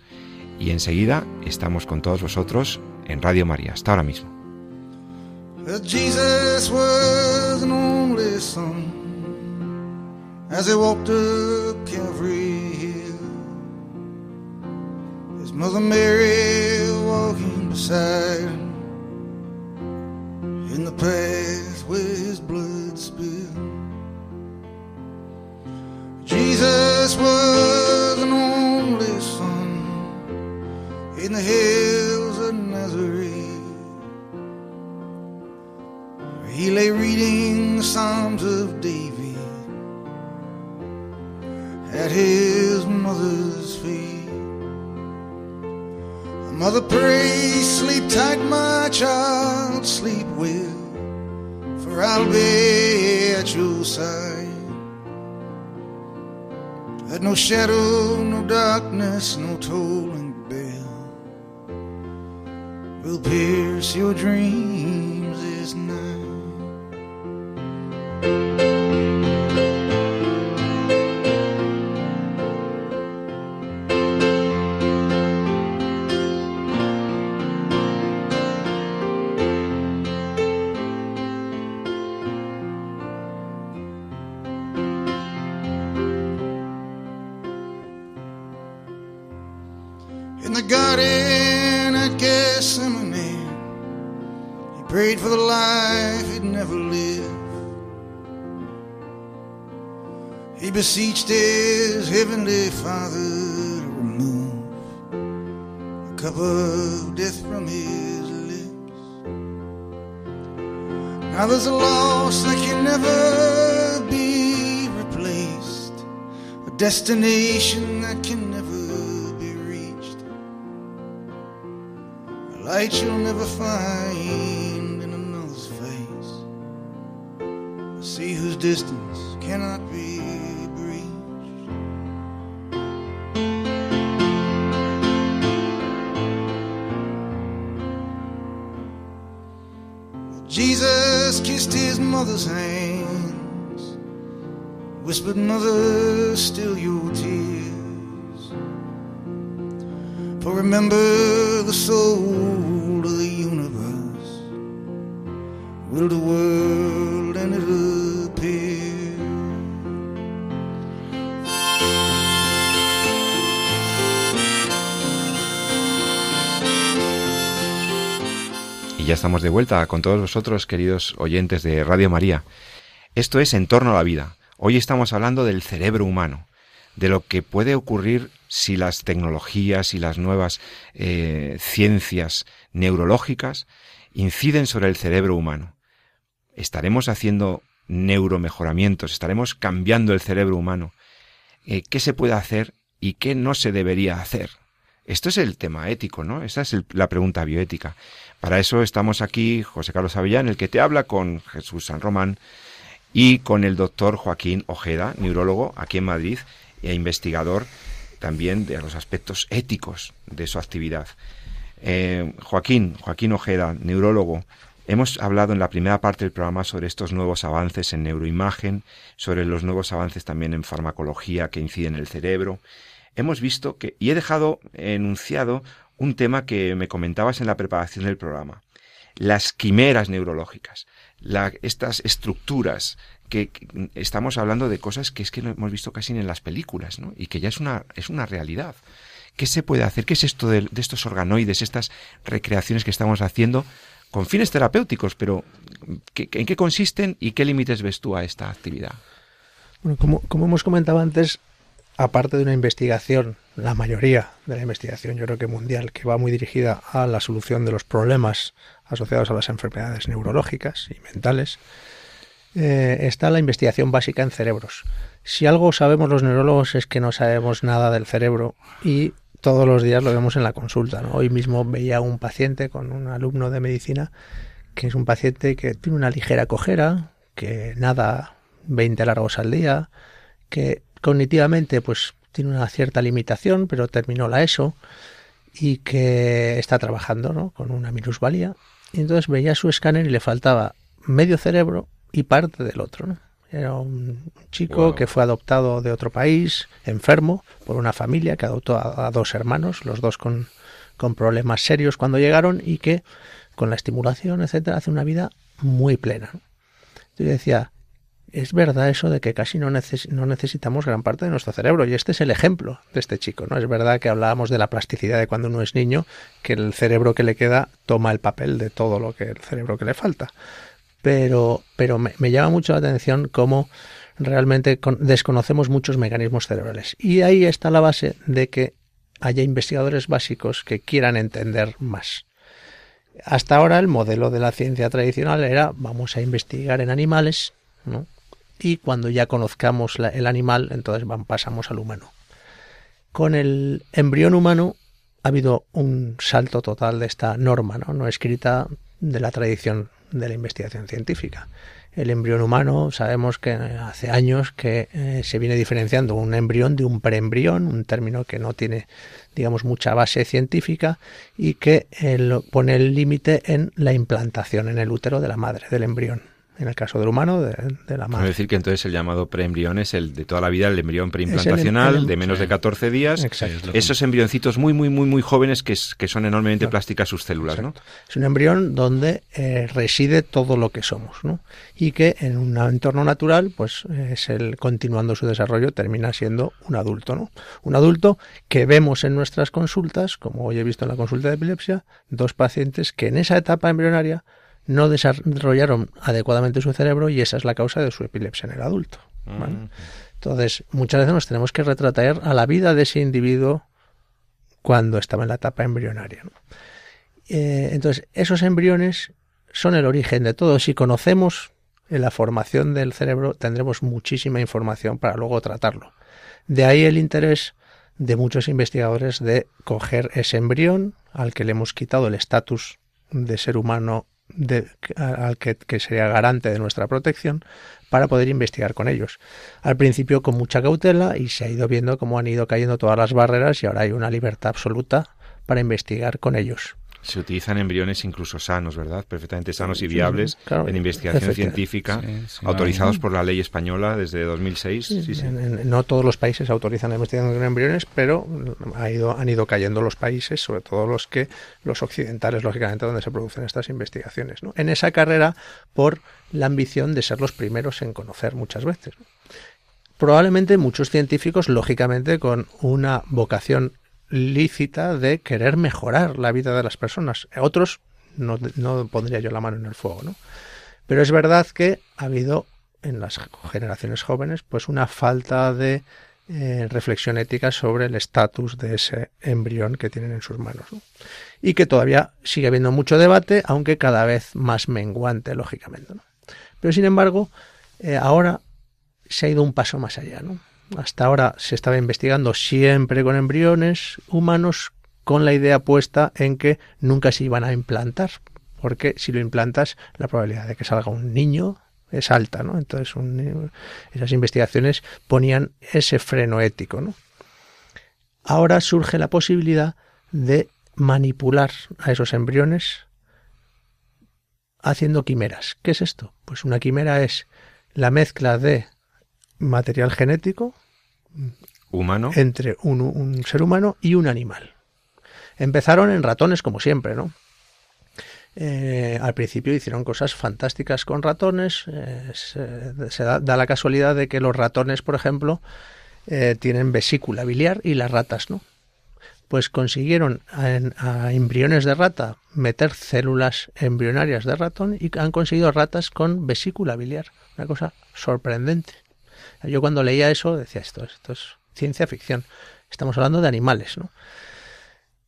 y enseguida estamos con todos vosotros en Radio María. Hasta ahora mismo. Mother Mary side destination that can never be reached, a light you'll never find in another's face, a sea whose distance cannot be breached. Jesus kissed his mother's hands, whispered, Mother, still your tears. For remember, the soul of the universe will the world and it'll ya estamos de vuelta con todos vosotros, queridos oyentes de Radio María. Esto es En torno a la vida. Hoy estamos hablando del cerebro humano, de lo que puede ocurrir si las tecnologías y las nuevas eh, ciencias neurológicas inciden sobre el cerebro humano. ¿Estaremos haciendo neuromejoramientos? ¿Estaremos cambiando el cerebro humano? Eh, ¿Qué se puede hacer y qué no se debería hacer? Esto es el tema ético, ¿no? Esa es la pregunta bioética. Para eso estamos aquí, José Carlos Avellán, el que te habla con Jesús San Román y con el doctor Joaquín Ojeda, neurólogo aquí en Madrid e investigador también de los aspectos éticos de su actividad. Eh, Joaquín, Joaquín Ojeda, neurólogo, hemos hablado en la primera parte del programa sobre estos nuevos avances en neuroimagen, sobre los nuevos avances también en farmacología que inciden en el cerebro. Hemos visto que, y he dejado enunciado un tema que me comentabas en la preparación del programa, las quimeras neurológicas, estas estructuras que, estamos hablando de cosas que es que no hemos visto casi en las películas, ¿no? Y que ya es una, es una realidad. ¿Qué se puede hacer? ¿Qué es esto de, estos organoides, estas recreaciones que estamos haciendo con fines terapéuticos? Pero ¿en qué consisten y qué límites ves tú a esta actividad? Bueno, como, como hemos comentado antes, aparte de una investigación, la mayoría de la investigación, yo creo que mundial, que va muy dirigida a la solución de los problemas asociados a las enfermedades neurológicas y mentales, eh, está la investigación básica en cerebros. Si algo sabemos los neurólogos es que no sabemos nada del cerebro y todos los días lo vemos en la consulta. Hoy mismo veía un paciente con un alumno de medicina que es un paciente que tiene una ligera cojera, que nada 20 largos al día, que cognitivamente pues tiene una cierta limitación, pero terminó la ESO y que está trabajando con una minusvalía. Y entonces veía su escáner y le faltaba medio cerebro y parte del otro. ¿no? Era un chico que fue adoptado de otro país, enfermo, por una familia que adoptó a, dos hermanos, los dos con, con, problemas serios cuando llegaron y que con la estimulación, etcétera, hace una vida muy plena. Yo decía, es verdad eso de que casi no, necesitamos gran parte de nuestro cerebro y este es el ejemplo de este chico, ¿no? Es verdad que hablábamos de la plasticidad de cuando uno es niño, que el cerebro que le queda toma el papel de todo lo que el cerebro que le falta pero, pero me, llama mucho la atención cómo realmente desconocemos muchos mecanismos cerebrales. Y ahí está la base de que haya investigadores básicos que quieran entender más. Hasta ahora el modelo de la ciencia tradicional era vamos a investigar en animales, ¿no? Y cuando ya conozcamos el animal, entonces pasamos al humano. Con el embrión humano ha habido un salto total de esta norma, ¿no? escrita de la tradición de la investigación científica. El embrión humano sabemos que hace años que eh, se viene diferenciando un embrión de un preembrión, un término que no tiene, digamos, mucha base científica y que eh, pone el límite en la implantación en el útero de la madre del embrión en el caso del humano, de, la madre. Es decir, que entonces el llamado preembrión es el de toda la vida, el embrión preimplantacional, de menos de 14 días. Exacto. Esos embrioncitos muy, muy, muy, muy jóvenes que, que son enormemente plásticas sus células, ¿no? Es un embrión donde eh, reside todo lo que somos, ¿no? Y que en un entorno natural, pues es el continuando su desarrollo, termina siendo un adulto, ¿no? Un adulto que vemos en nuestras consultas, como hoy he visto en la consulta de epilepsia, dos pacientes que en esa etapa embrionaria no desarrollaron adecuadamente su cerebro y esa es la causa de su epilepsia en el adulto. Mm. Entonces, muchas veces nos tenemos que retratar a la vida de ese individuo cuando estaba en la etapa embrionaria. Eh, entonces, esos embriones son el origen de todo. Si conocemos la formación del cerebro, tendremos muchísima información para luego tratarlo. De ahí el interés de muchos investigadores de coger ese embrión al que le hemos quitado el estatus de ser humano al que, sería garante de nuestra protección para poder investigar con ellos. Al principio con mucha cautela y se ha ido viendo cómo han ido cayendo todas las barreras y ahora hay una libertad absoluta para investigar con ellos. Se utilizan embriones incluso sanos, ¿verdad? Perfectamente sanos y viables en investigación científica, autorizados por la ley española desde 2006. no todos los países autorizan la investigación con embriones, pero ha ido, han ido cayendo los países, sobre todo los que los occidentales, lógicamente, donde se producen estas investigaciones. En esa carrera por la ambición de ser los primeros en conocer muchas veces. Probablemente muchos científicos, lógicamente, con una vocación lícita de querer mejorar la vida de las personas. Otros no, pondría yo la mano en el fuego, ¿no? Pero es verdad que ha habido en las generaciones jóvenes pues una falta de eh, reflexión ética sobre el estatus de ese embrión que tienen en sus manos. Y que todavía sigue habiendo mucho debate, aunque cada vez más menguante, lógicamente. ¿no? Pero sin embargo, eh, ahora se ha ido un paso más allá. ¿no? Hasta ahora se estaba investigando siempre con embriones humanos con la idea puesta en que nunca se iban a implantar, porque si lo implantas la probabilidad de que salga un niño es alta, ¿no? Entonces esas investigaciones ponían ese freno ético, ¿no? Ahora surge la posibilidad de manipular a esos embriones haciendo quimeras. ¿Qué es esto? Pues una quimera es la mezcla de material genético humano entre un, ser humano y un animal. Empezaron en ratones como siempre, ¿no? Eh, al principio hicieron cosas fantásticas con ratones. Eh, se, da, la casualidad de que los ratones, por ejemplo, eh, tienen vesícula biliar y las ratas no pues consiguieron a, embriones de rata meter células embrionarias de ratón y han conseguido ratas con vesícula biliar. Una cosa sorprendente. Yo cuando leía eso decía, esto, esto es ciencia ficción. Estamos hablando de animales, ¿no?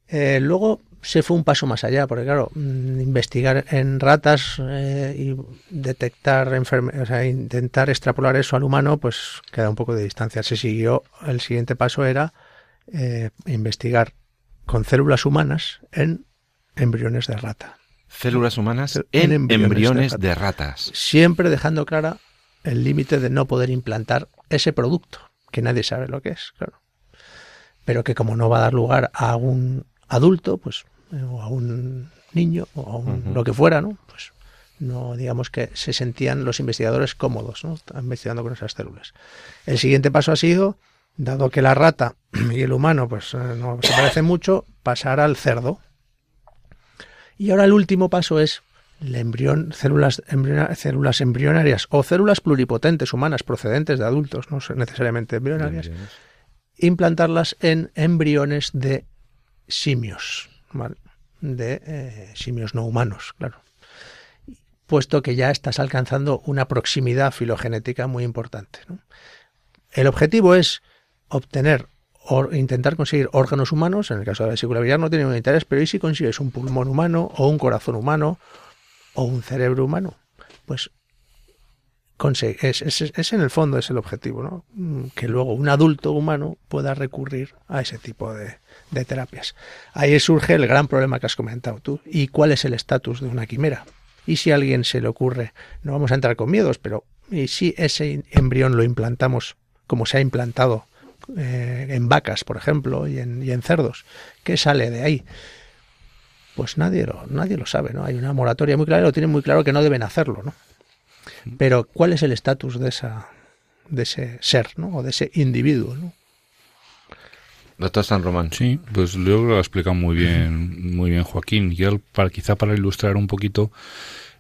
Eh, luego se fue un paso más allá, porque claro, mm, investigar en ratas eh, y detectar enfermedades, o sea, intentar extrapolar eso al humano, pues queda un poco de distancia. Se siguió, el siguiente paso era eh, investigar con células humanas en embriones de rata. Células humanas en, embriones, de, ratas. Siempre dejando clara el límite de no poder implantar ese producto, que nadie sabe lo que es, claro. Pero que como no va a dar lugar a un adulto, pues, o a un niño, o a un, lo que fuera, ¿no? Pues no digamos que se sentían los investigadores cómodos, ¿no? investigando con esas células. El siguiente paso ha sido dado que la rata y el humano pues eh, no se parecen mucho, pasar al cerdo. Y ahora el último paso es el embrión, células, células embrionarias o células pluripotentes humanas procedentes de adultos, no necesariamente embrionarias, implantarlas en embriones de simios, de eh, simios no humanos, claro. Puesto que ya estás alcanzando una proximidad filogenética muy importante. El objetivo es obtener o intentar conseguir órganos humanos, en el caso de la vesícula biliar no tiene ningún interés, pero ¿y si consigues un pulmón humano o un corazón humano o un cerebro humano? Pues es, es, en el fondo es el objetivo, ¿no? Mm, que luego un adulto humano pueda recurrir a ese tipo de, de terapias. Ahí surge el gran problema que has comentado tú. ¿Y cuál es el estatus de una quimera? Y si a alguien se le ocurre, no vamos a entrar con miedos, pero ¿y si ese embrión lo implantamos como se ha implantado eh, en vacas, por ejemplo, y en, y en, cerdos. ¿Qué sale de ahí? Pues nadie lo, nadie lo sabe, ¿no? Hay una moratoria muy clara, lo tienen muy claro que no deben hacerlo, ¿no? Pero ¿cuál es el estatus de esa de ese ser, ¿no? O de ese individuo, ¿no? Doctor San Román. Sí, pues luego lo ha explicado muy bien, muy bien Joaquín. Y él, para, quizá para ilustrar un poquito,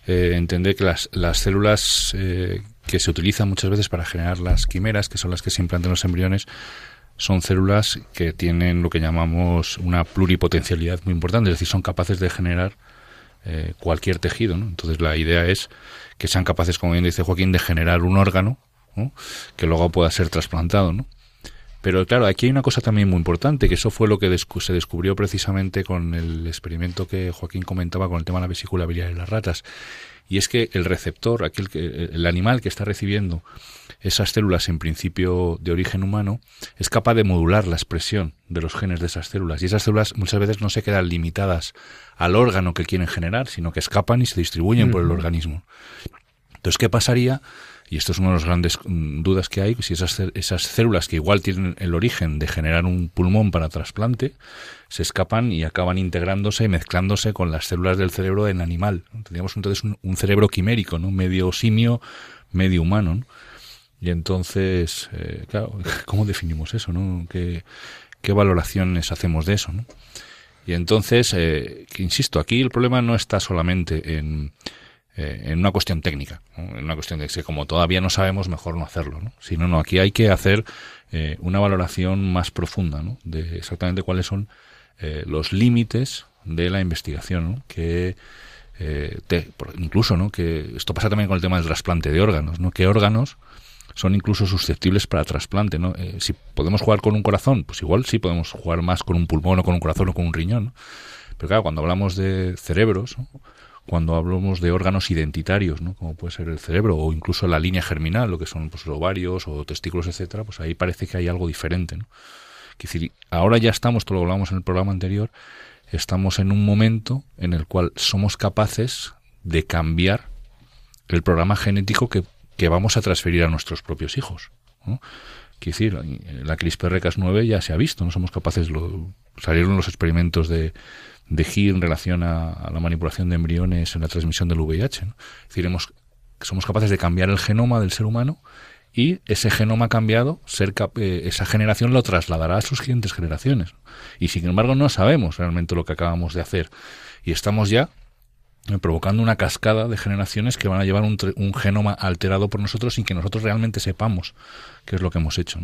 eh, entender que las, las células eh, que se utilizan muchas veces para generar las quimeras, que son las que se implantan los embriones, son células que tienen lo que llamamos una pluripotencialidad muy importante, es decir, son capaces de generar eh, cualquier tejido. Entonces la idea es que sean capaces, como bien dice Joaquín, de generar un órgano que luego pueda ser trasplantado. ¿no? Pero claro, aquí hay una cosa también muy importante, que eso fue lo que se descubrió precisamente con el experimento que Joaquín comentaba con el tema de la vesícula biliar las ratas, y es que el receptor, aquel que, el animal que está recibiendo esas células en principio de origen humano, es capaz de modular la expresión de los genes de esas células. Y esas células muchas veces no se quedan limitadas al órgano que quieren generar, sino que escapan y se distribuyen por el organismo. Entonces, ¿qué pasaría y esto es una de las grandes mm, dudas que hay, si esas, esas células que igual tienen el origen de generar un pulmón para trasplante, se escapan y acaban integrándose y mezclándose con las células del cerebro del animal. Tendríamos entonces un, cerebro quimérico, ¿no? medio simio, medio humano. Y entonces, eh, claro, ¿cómo definimos eso? ¿no? ¿Qué, ¿Qué valoraciones hacemos de eso? ¿no? Y entonces, eh, insisto, aquí el problema no está solamente en eh, en una cuestión técnica, en una cuestión de que como todavía no sabemos, mejor no hacerlo. ¿no? Si no, no, aquí hay que hacer eh, una valoración más profunda ¿no? de exactamente cuáles son eh, los límites de la investigación, ¿no? que incluso, ¿no? que esto pasa también con el tema del trasplante de órganos, ¿no? ¿Qué órganos son incluso susceptibles para trasplante, ¿no? si podemos jugar con un corazón, pues igual sí podemos jugar más con un pulmón o con un corazón o con un riñón, Pero claro, cuando hablamos de cerebros, cuando hablamos de órganos identitarios, ¿no? como puede ser el cerebro o incluso la línea germinal, lo que son pues, ovarios o testículos, etcétera, pues ahí parece que hay algo diferente. ¿no? Decir, ahora ya estamos, todo lo hablamos en el programa anterior, estamos en un momento en el cual somos capaces de cambiar el programa genético que, que vamos a transferir a nuestros propios hijos. ¿no? Quiero decir, la CRISPR-Cas9 ya se ha visto, no somos capaces, lo, salieron los experimentos de, de Hill en relación a, la manipulación de embriones en la transmisión del VIH. Es decir, somos capaces de cambiar el genoma del ser humano y ese genoma cambiado, ser eh, esa generación lo trasladará a sus siguientes generaciones. Y sin embargo no sabemos realmente lo que acabamos de hacer. Y estamos ya eh, provocando una cascada de generaciones que van a llevar un, un, genoma alterado por nosotros sin que nosotros realmente sepamos qué es lo que hemos hecho.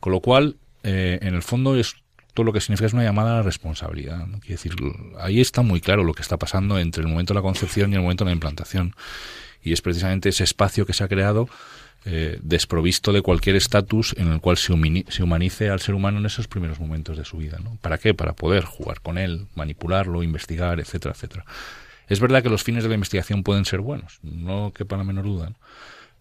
Con lo cual, eh, en el fondo es todo lo que significa es una llamada a la responsabilidad. ¿no? Quiere decir, ahí está muy claro lo que está pasando entre el momento de la concepción y el momento de la implantación. Y es precisamente ese espacio que se ha creado eh, desprovisto de cualquier estatus en el cual se, se, humanice al ser humano en esos primeros momentos de su vida. ¿no? ¿Para qué? Para poder jugar con él, manipularlo, investigar, etcétera, etcétera. Es verdad que los fines de la investigación pueden ser buenos, no quepa la menor duda. ¿no?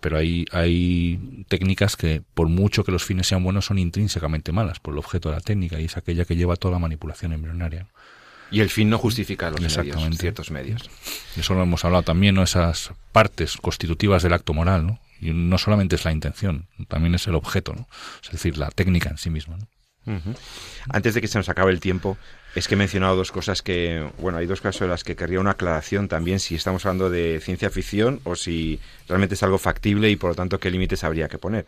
Pero hay, hay técnicas que, por mucho que los fines sean buenos, son intrínsecamente malas por el objeto de la técnica y es aquella que lleva toda la manipulación embrionaria. Y el fin no justifica los Medios, ciertos medios. Eso lo hemos hablado también, ¿no? esas partes constitutivas del acto moral, ¿no? Y no solamente es la intención, también es el objeto, ¿no? Es decir, la técnica en sí misma. ¿no? Antes de que se nos acabe el tiempo, es que he mencionado dos cosas que, bueno, hay dos casos en las que querría una aclaración también si estamos hablando de ciencia ficción o si realmente es algo factible y por lo tanto qué límites habría que poner.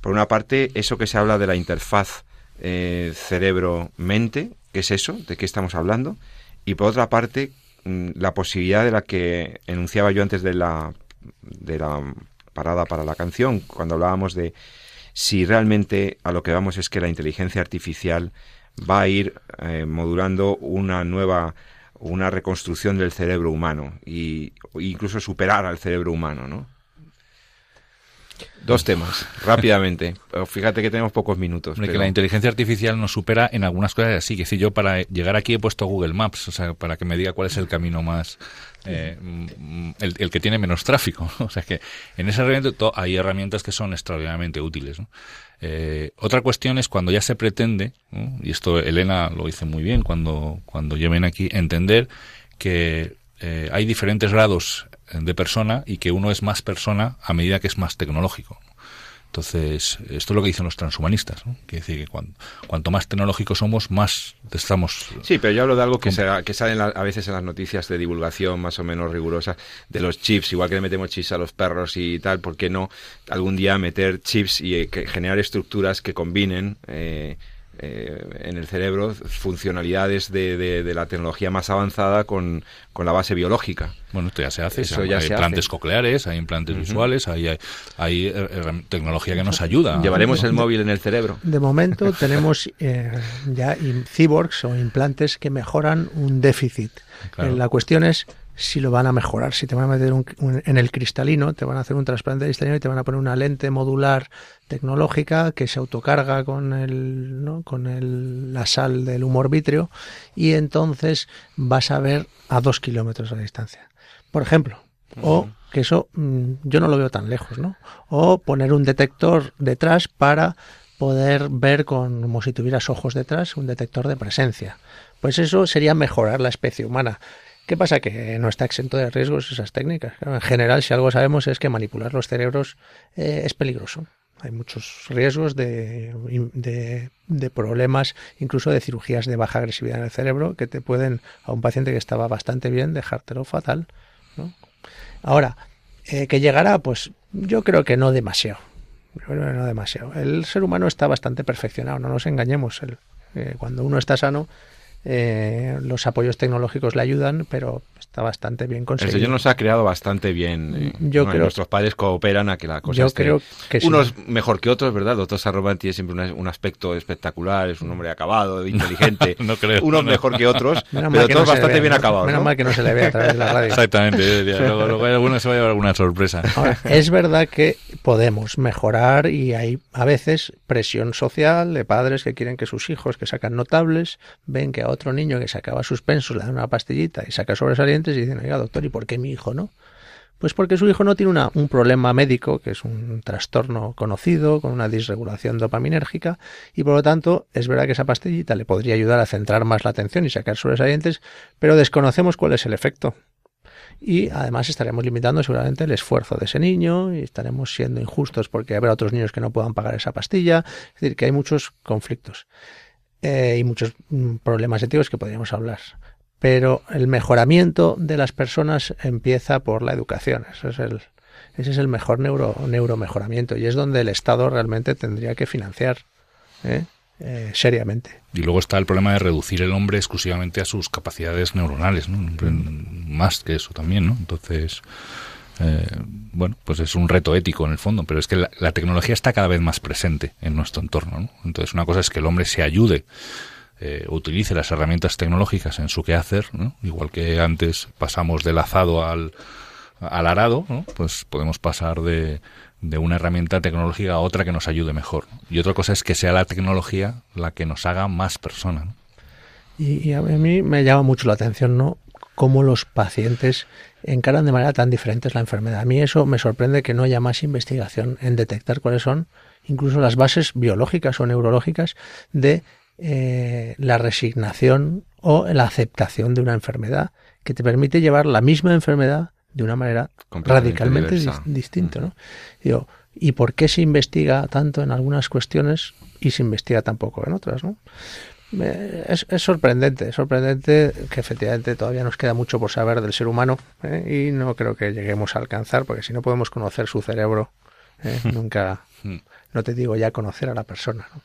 Por una parte, eso que se habla de la interfaz eh, cerebro-mente, ¿qué es eso? ¿De qué estamos hablando? Y por otra parte, mm, la posibilidad de la que enunciaba yo antes de la, de la parada para la canción, cuando hablábamos de si realmente a lo que vamos es que la inteligencia artificial va a ir eh, modulando una nueva una reconstrucción del cerebro humano y incluso superar al cerebro humano, ¿no? Dos temas, rápidamente. Fíjate que tenemos pocos minutos. Que la inteligencia artificial nos supera en algunas cosas así. Que si yo para llegar aquí he puesto Google Maps, o sea, para que me diga cuál es el camino más, eh, mm, el, que tiene menos tráfico. O sea que en ese herramienta hay herramientas que son extraordinariamente útiles. Eh, otra cuestión es cuando ya se pretende, y esto Elena lo dice muy bien cuando, cuando aquí, entender que eh, hay diferentes grados de persona y que uno es más persona a medida que es más tecnológico. Entonces, esto es lo que dicen los transhumanistas, ¿no? Quiere decir que cuanto, más tecnológicos somos, más estamos... Sí, pero yo hablo de algo que, que sale a veces en las noticias de divulgación más o menos rigurosas, de los chips, igual que le metemos chips a los perros y tal, ¿por qué no algún día meter chips y eh, generar estructuras que combinen... Eh, eh, en el cerebro funcionalidades de, de, la tecnología más avanzada con, con, la base biológica. Bueno, esto ya se hace. Eso ya hay implantes cocleares, hay implantes visuales, hay, hay, eh, tecnología que nos ayuda. ¿Llevaremos el móvil en el cerebro? De momento tenemos eh, ya cyborgs o implantes que mejoran un déficit. La cuestión es si lo van a mejorar. Si te van a meter en el cristalino, te van a hacer un trasplante de cristalino y te van a poner una lente modular tecnológica que se autocarga con el, ¿no? con el, la sal del humor vítreo y entonces vas a ver a dos kilómetros de distancia. Por ejemplo, o que eso mm, yo no lo veo tan lejos, ¿no? O poner un detector detrás para poder ver con, como si tuvieras ojos detrás, un detector de presencia. Pues eso sería mejorar la especie humana. ¿Qué pasa? Que no está exento de riesgos esas técnicas. En general, si algo sabemos es que manipular los cerebros eh, es peligroso. Hay muchos riesgos de, de, problemas, incluso de cirugías de baja agresividad en el cerebro, que te pueden, a un paciente que estaba bastante bien, dejártelo fatal. Ahora, eh, ¿que llegará? Pues yo creo que no demasiado. Yo creo que no demasiado. El ser humano está bastante perfeccionado, no nos engañemos. Eh, cuando uno está sano, eh, los apoyos tecnológicos le ayudan, pero está bastante bien conseguido. El Señor nos ha creado bastante bien. Eh, yo creo, nuestros padres cooperan a que la cosa yo creo que Unos mejor que otros, ¿verdad? El doctor Sarroban tiene siempre un, aspecto espectacular, es un hombre acabado, inteligente. no creo. Unos mejor que otros, pero todos bastante bien acabados. Menos mal que no se le ve a través de la radio. Exactamente. luego, luego alguno se va a llevar alguna sorpresa. es verdad que podemos mejorar y hay a veces presión social de padres que quieren que sus hijos que sacan notables ven que a otro niño que sacaba suspenso, le dan una pastillita y saca sobresalientes y dicen, oiga, doctor, ¿y por qué mi hijo no? Pues porque su hijo no tiene una, un problema médico, que es un trastorno conocido, con una disregulación dopaminérgica, y por lo tanto es verdad que esa pastillita le podría ayudar a centrar más la atención y sacar sobresalientes, pero desconocemos cuál es el efecto. Y además estaremos limitando seguramente el esfuerzo de ese niño y estaremos siendo injustos porque habrá otros niños que no puedan pagar esa pastilla. Es decir, que hay muchos conflictos eh, y muchos mm, problemas éticos que podríamos hablar pero el mejoramiento de las personas empieza por la educación. Ese es el, ese es el mejor neuro, neuromejoramiento y es donde el Estado realmente tendría que financiar ¿eh? Eh, seriamente. Y luego está el problema de reducir el hombre exclusivamente a sus capacidades neuronales, ¿no? más que eso también, ¿no? Entonces, eh, bueno, pues es un reto ético en el fondo, pero es que la, tecnología está cada vez más presente en nuestro entorno, ¿no? Entonces, una cosa es que el hombre se ayude eh, utilice las herramientas tecnológicas en su quehacer, ¿no? igual que antes pasamos del azado al, arado, ¿no? pues podemos pasar de, de una herramienta tecnológica a otra que nos ayude mejor. Y otra cosa es que sea la tecnología la que nos haga más personas. Y, y, a mí me llama mucho la atención, ¿no? Cómo los pacientes encaran de manera tan diferente la enfermedad. A mí eso me sorprende que no haya más investigación en detectar cuáles son incluso las bases biológicas o neurológicas de eh, la resignación o la aceptación de una enfermedad que te permite llevar la misma enfermedad de una manera radicalmente distinta. ¿no? Digo, ¿y por qué se investiga tanto en algunas cuestiones y se investiga tan poco en otras? ¿no? Es, es, sorprendente, es sorprendente que efectivamente todavía nos queda mucho por saber del ser humano ¿eh? y no creo que lleguemos a alcanzar, porque si no podemos conocer su cerebro, ¿eh? nunca, hmm. no te digo ya conocer a la persona. ¿no?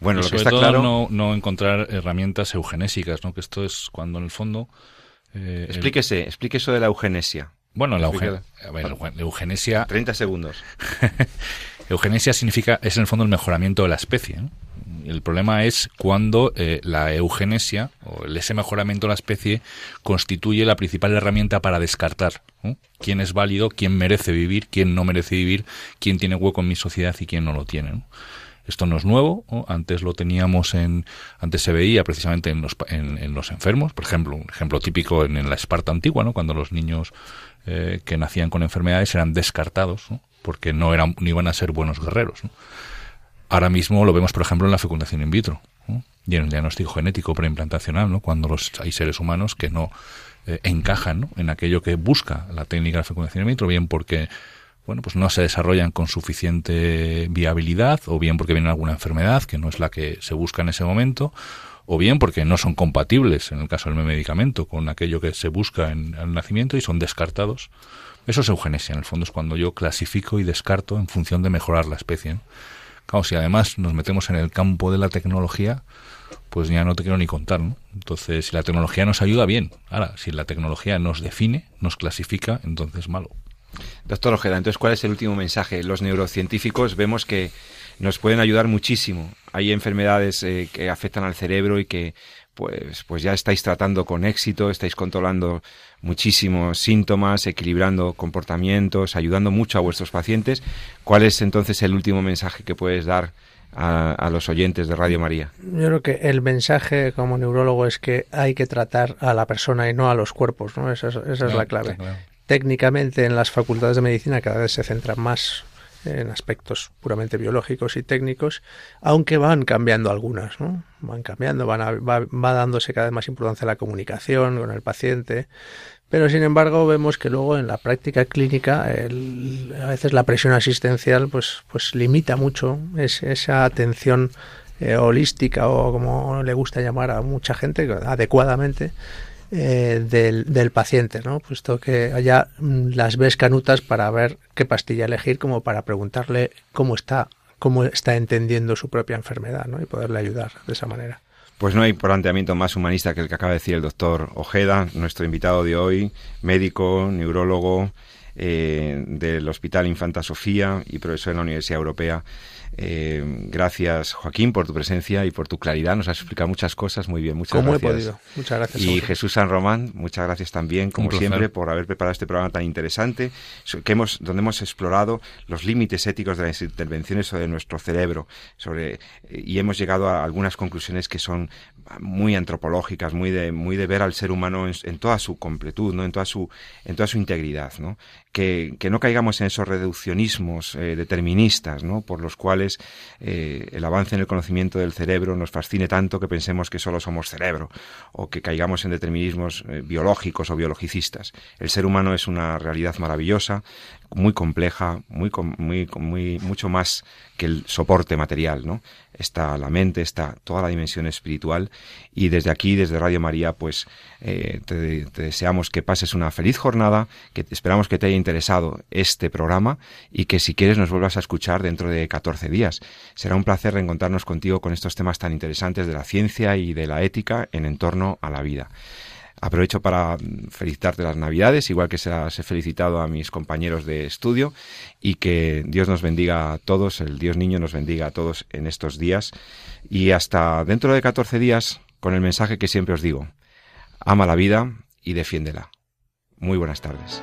Bueno, lo que está claro. No, no, encontrar herramientas eugenésicas, ¿no? Que esto es cuando en el fondo. Eh, explíquese, explique eso de la eugenesia. Bueno, la, eugenesia. 30 segundos. eugenesia significa, es en el fondo el mejoramiento de la especie. El problema es cuando eh, la eugenesia, o ese mejoramiento de la especie, constituye la principal herramienta para descartar quién es válido, quién merece vivir, quién no merece vivir, quién tiene hueco en mi sociedad y quién no lo tiene. ¿no? Esto no es nuevo, antes lo teníamos en, antes se veía precisamente en los, en, los enfermos, por ejemplo, un ejemplo típico en, la Esparta antigua, ¿no? cuando los niños eh, que nacían con enfermedades eran descartados, porque no eran, ni iban a ser buenos guerreros. Ahora mismo lo vemos, por ejemplo, en la fecundación in vitro y en el diagnóstico genético preimplantacional, ¿no? cuando los, hay seres humanos que no eh, encajan en aquello que busca la técnica de la fecundación in vitro, bien porque bueno, pues no se desarrollan con suficiente viabilidad, o bien porque viene alguna enfermedad que no es la que se busca en ese momento, o bien porque no son compatibles, en el caso del medicamento, con aquello que se busca en el nacimiento y son descartados. Eso es eugenesia, en el fondo es cuando yo clasifico y descarto en función de mejorar la especie. Claro, si además nos metemos en el campo de la tecnología, pues ya no te quiero ni contar, ¿no? Entonces, si la tecnología nos ayuda, bien. Ahora, si la tecnología nos define, nos clasifica, entonces malo. Doctor Ojeda, entonces, ¿cuál es el último mensaje? Los neurocientíficos vemos que nos pueden ayudar muchísimo. Hay enfermedades eh, que afectan al cerebro y que pues, pues ya estáis tratando con éxito, estáis controlando muchísimos síntomas, equilibrando comportamientos, ayudando mucho a vuestros pacientes. ¿Cuál es entonces el último mensaje que puedes dar a, los oyentes de Radio María? Yo creo que el mensaje como neurólogo es que hay que tratar a la persona y no a los cuerpos, ¿no? Esa, es, la clave técnicamente en las facultades de medicina cada vez se centran más en aspectos puramente biológicos y técnicos, aunque van cambiando algunas, ¿no? Van cambiando, van va, va, dándose cada vez más importancia a la comunicación con el paciente, pero sin embargo vemos que luego en la práctica clínica a veces la presión asistencial pues, pues limita mucho esa atención eh, holística o como le gusta llamar a mucha gente adecuadamente eh, del, del, paciente, ¿no? Puesto que haya mm, las ves canutas para ver qué pastilla elegir, como para preguntarle cómo está, cómo está entendiendo su propia enfermedad, ¿no? Y poderle ayudar de esa manera. Pues no hay planteamiento más humanista que el que acaba de decir el doctor Ojeda, nuestro invitado de hoy, médico, neurólogo, eh, del Hospital Infanta Sofía y profesor en la Universidad Europea. Eh, gracias, Joaquín, por tu presencia y por tu claridad. Nos has explicado muchas cosas muy bien. Muchas ¿Cómo gracias. he podido? Muchas gracias. Y Jesús San Román, muchas gracias también, como siempre, por haber preparado este programa tan interesante, que hemos, donde hemos explorado los límites éticos de las intervenciones sobre nuestro cerebro, sobre, y hemos llegado a algunas conclusiones que son muy antropológicas, muy de, muy de ver al ser humano en, toda su completud, ¿no? en, toda su, en toda su integridad. ¿no? Que, que no caigamos en esos reduccionismos eh, deterministas, ¿no? por los cuales eh, el avance en el conocimiento del cerebro nos fascine tanto que pensemos que solo somos cerebro, o que caigamos en determinismos eh, biológicos o biologicistas. El ser humano es una realidad maravillosa, muy compleja, muy, muy, muy, mucho más que el soporte material, ¿no? Está la mente, está toda la dimensión espiritual y desde aquí, desde Radio María, pues eh, te, te, deseamos que pases una feliz jornada, que esperamos que te haya interesado este programa y que si quieres nos vuelvas a escuchar dentro de 14 días. Será un placer reencontrarnos contigo con estos temas tan interesantes de la ciencia y de la ética en entorno a la vida. Aprovecho para felicitarte las Navidades, igual que se las he felicitado a mis compañeros de estudio, y que Dios nos bendiga a todos, el Dios niño nos bendiga a todos en estos días. Y hasta dentro de 14 días, con el mensaje que siempre os digo, ama la vida y defiéndela. Muy buenas tardes.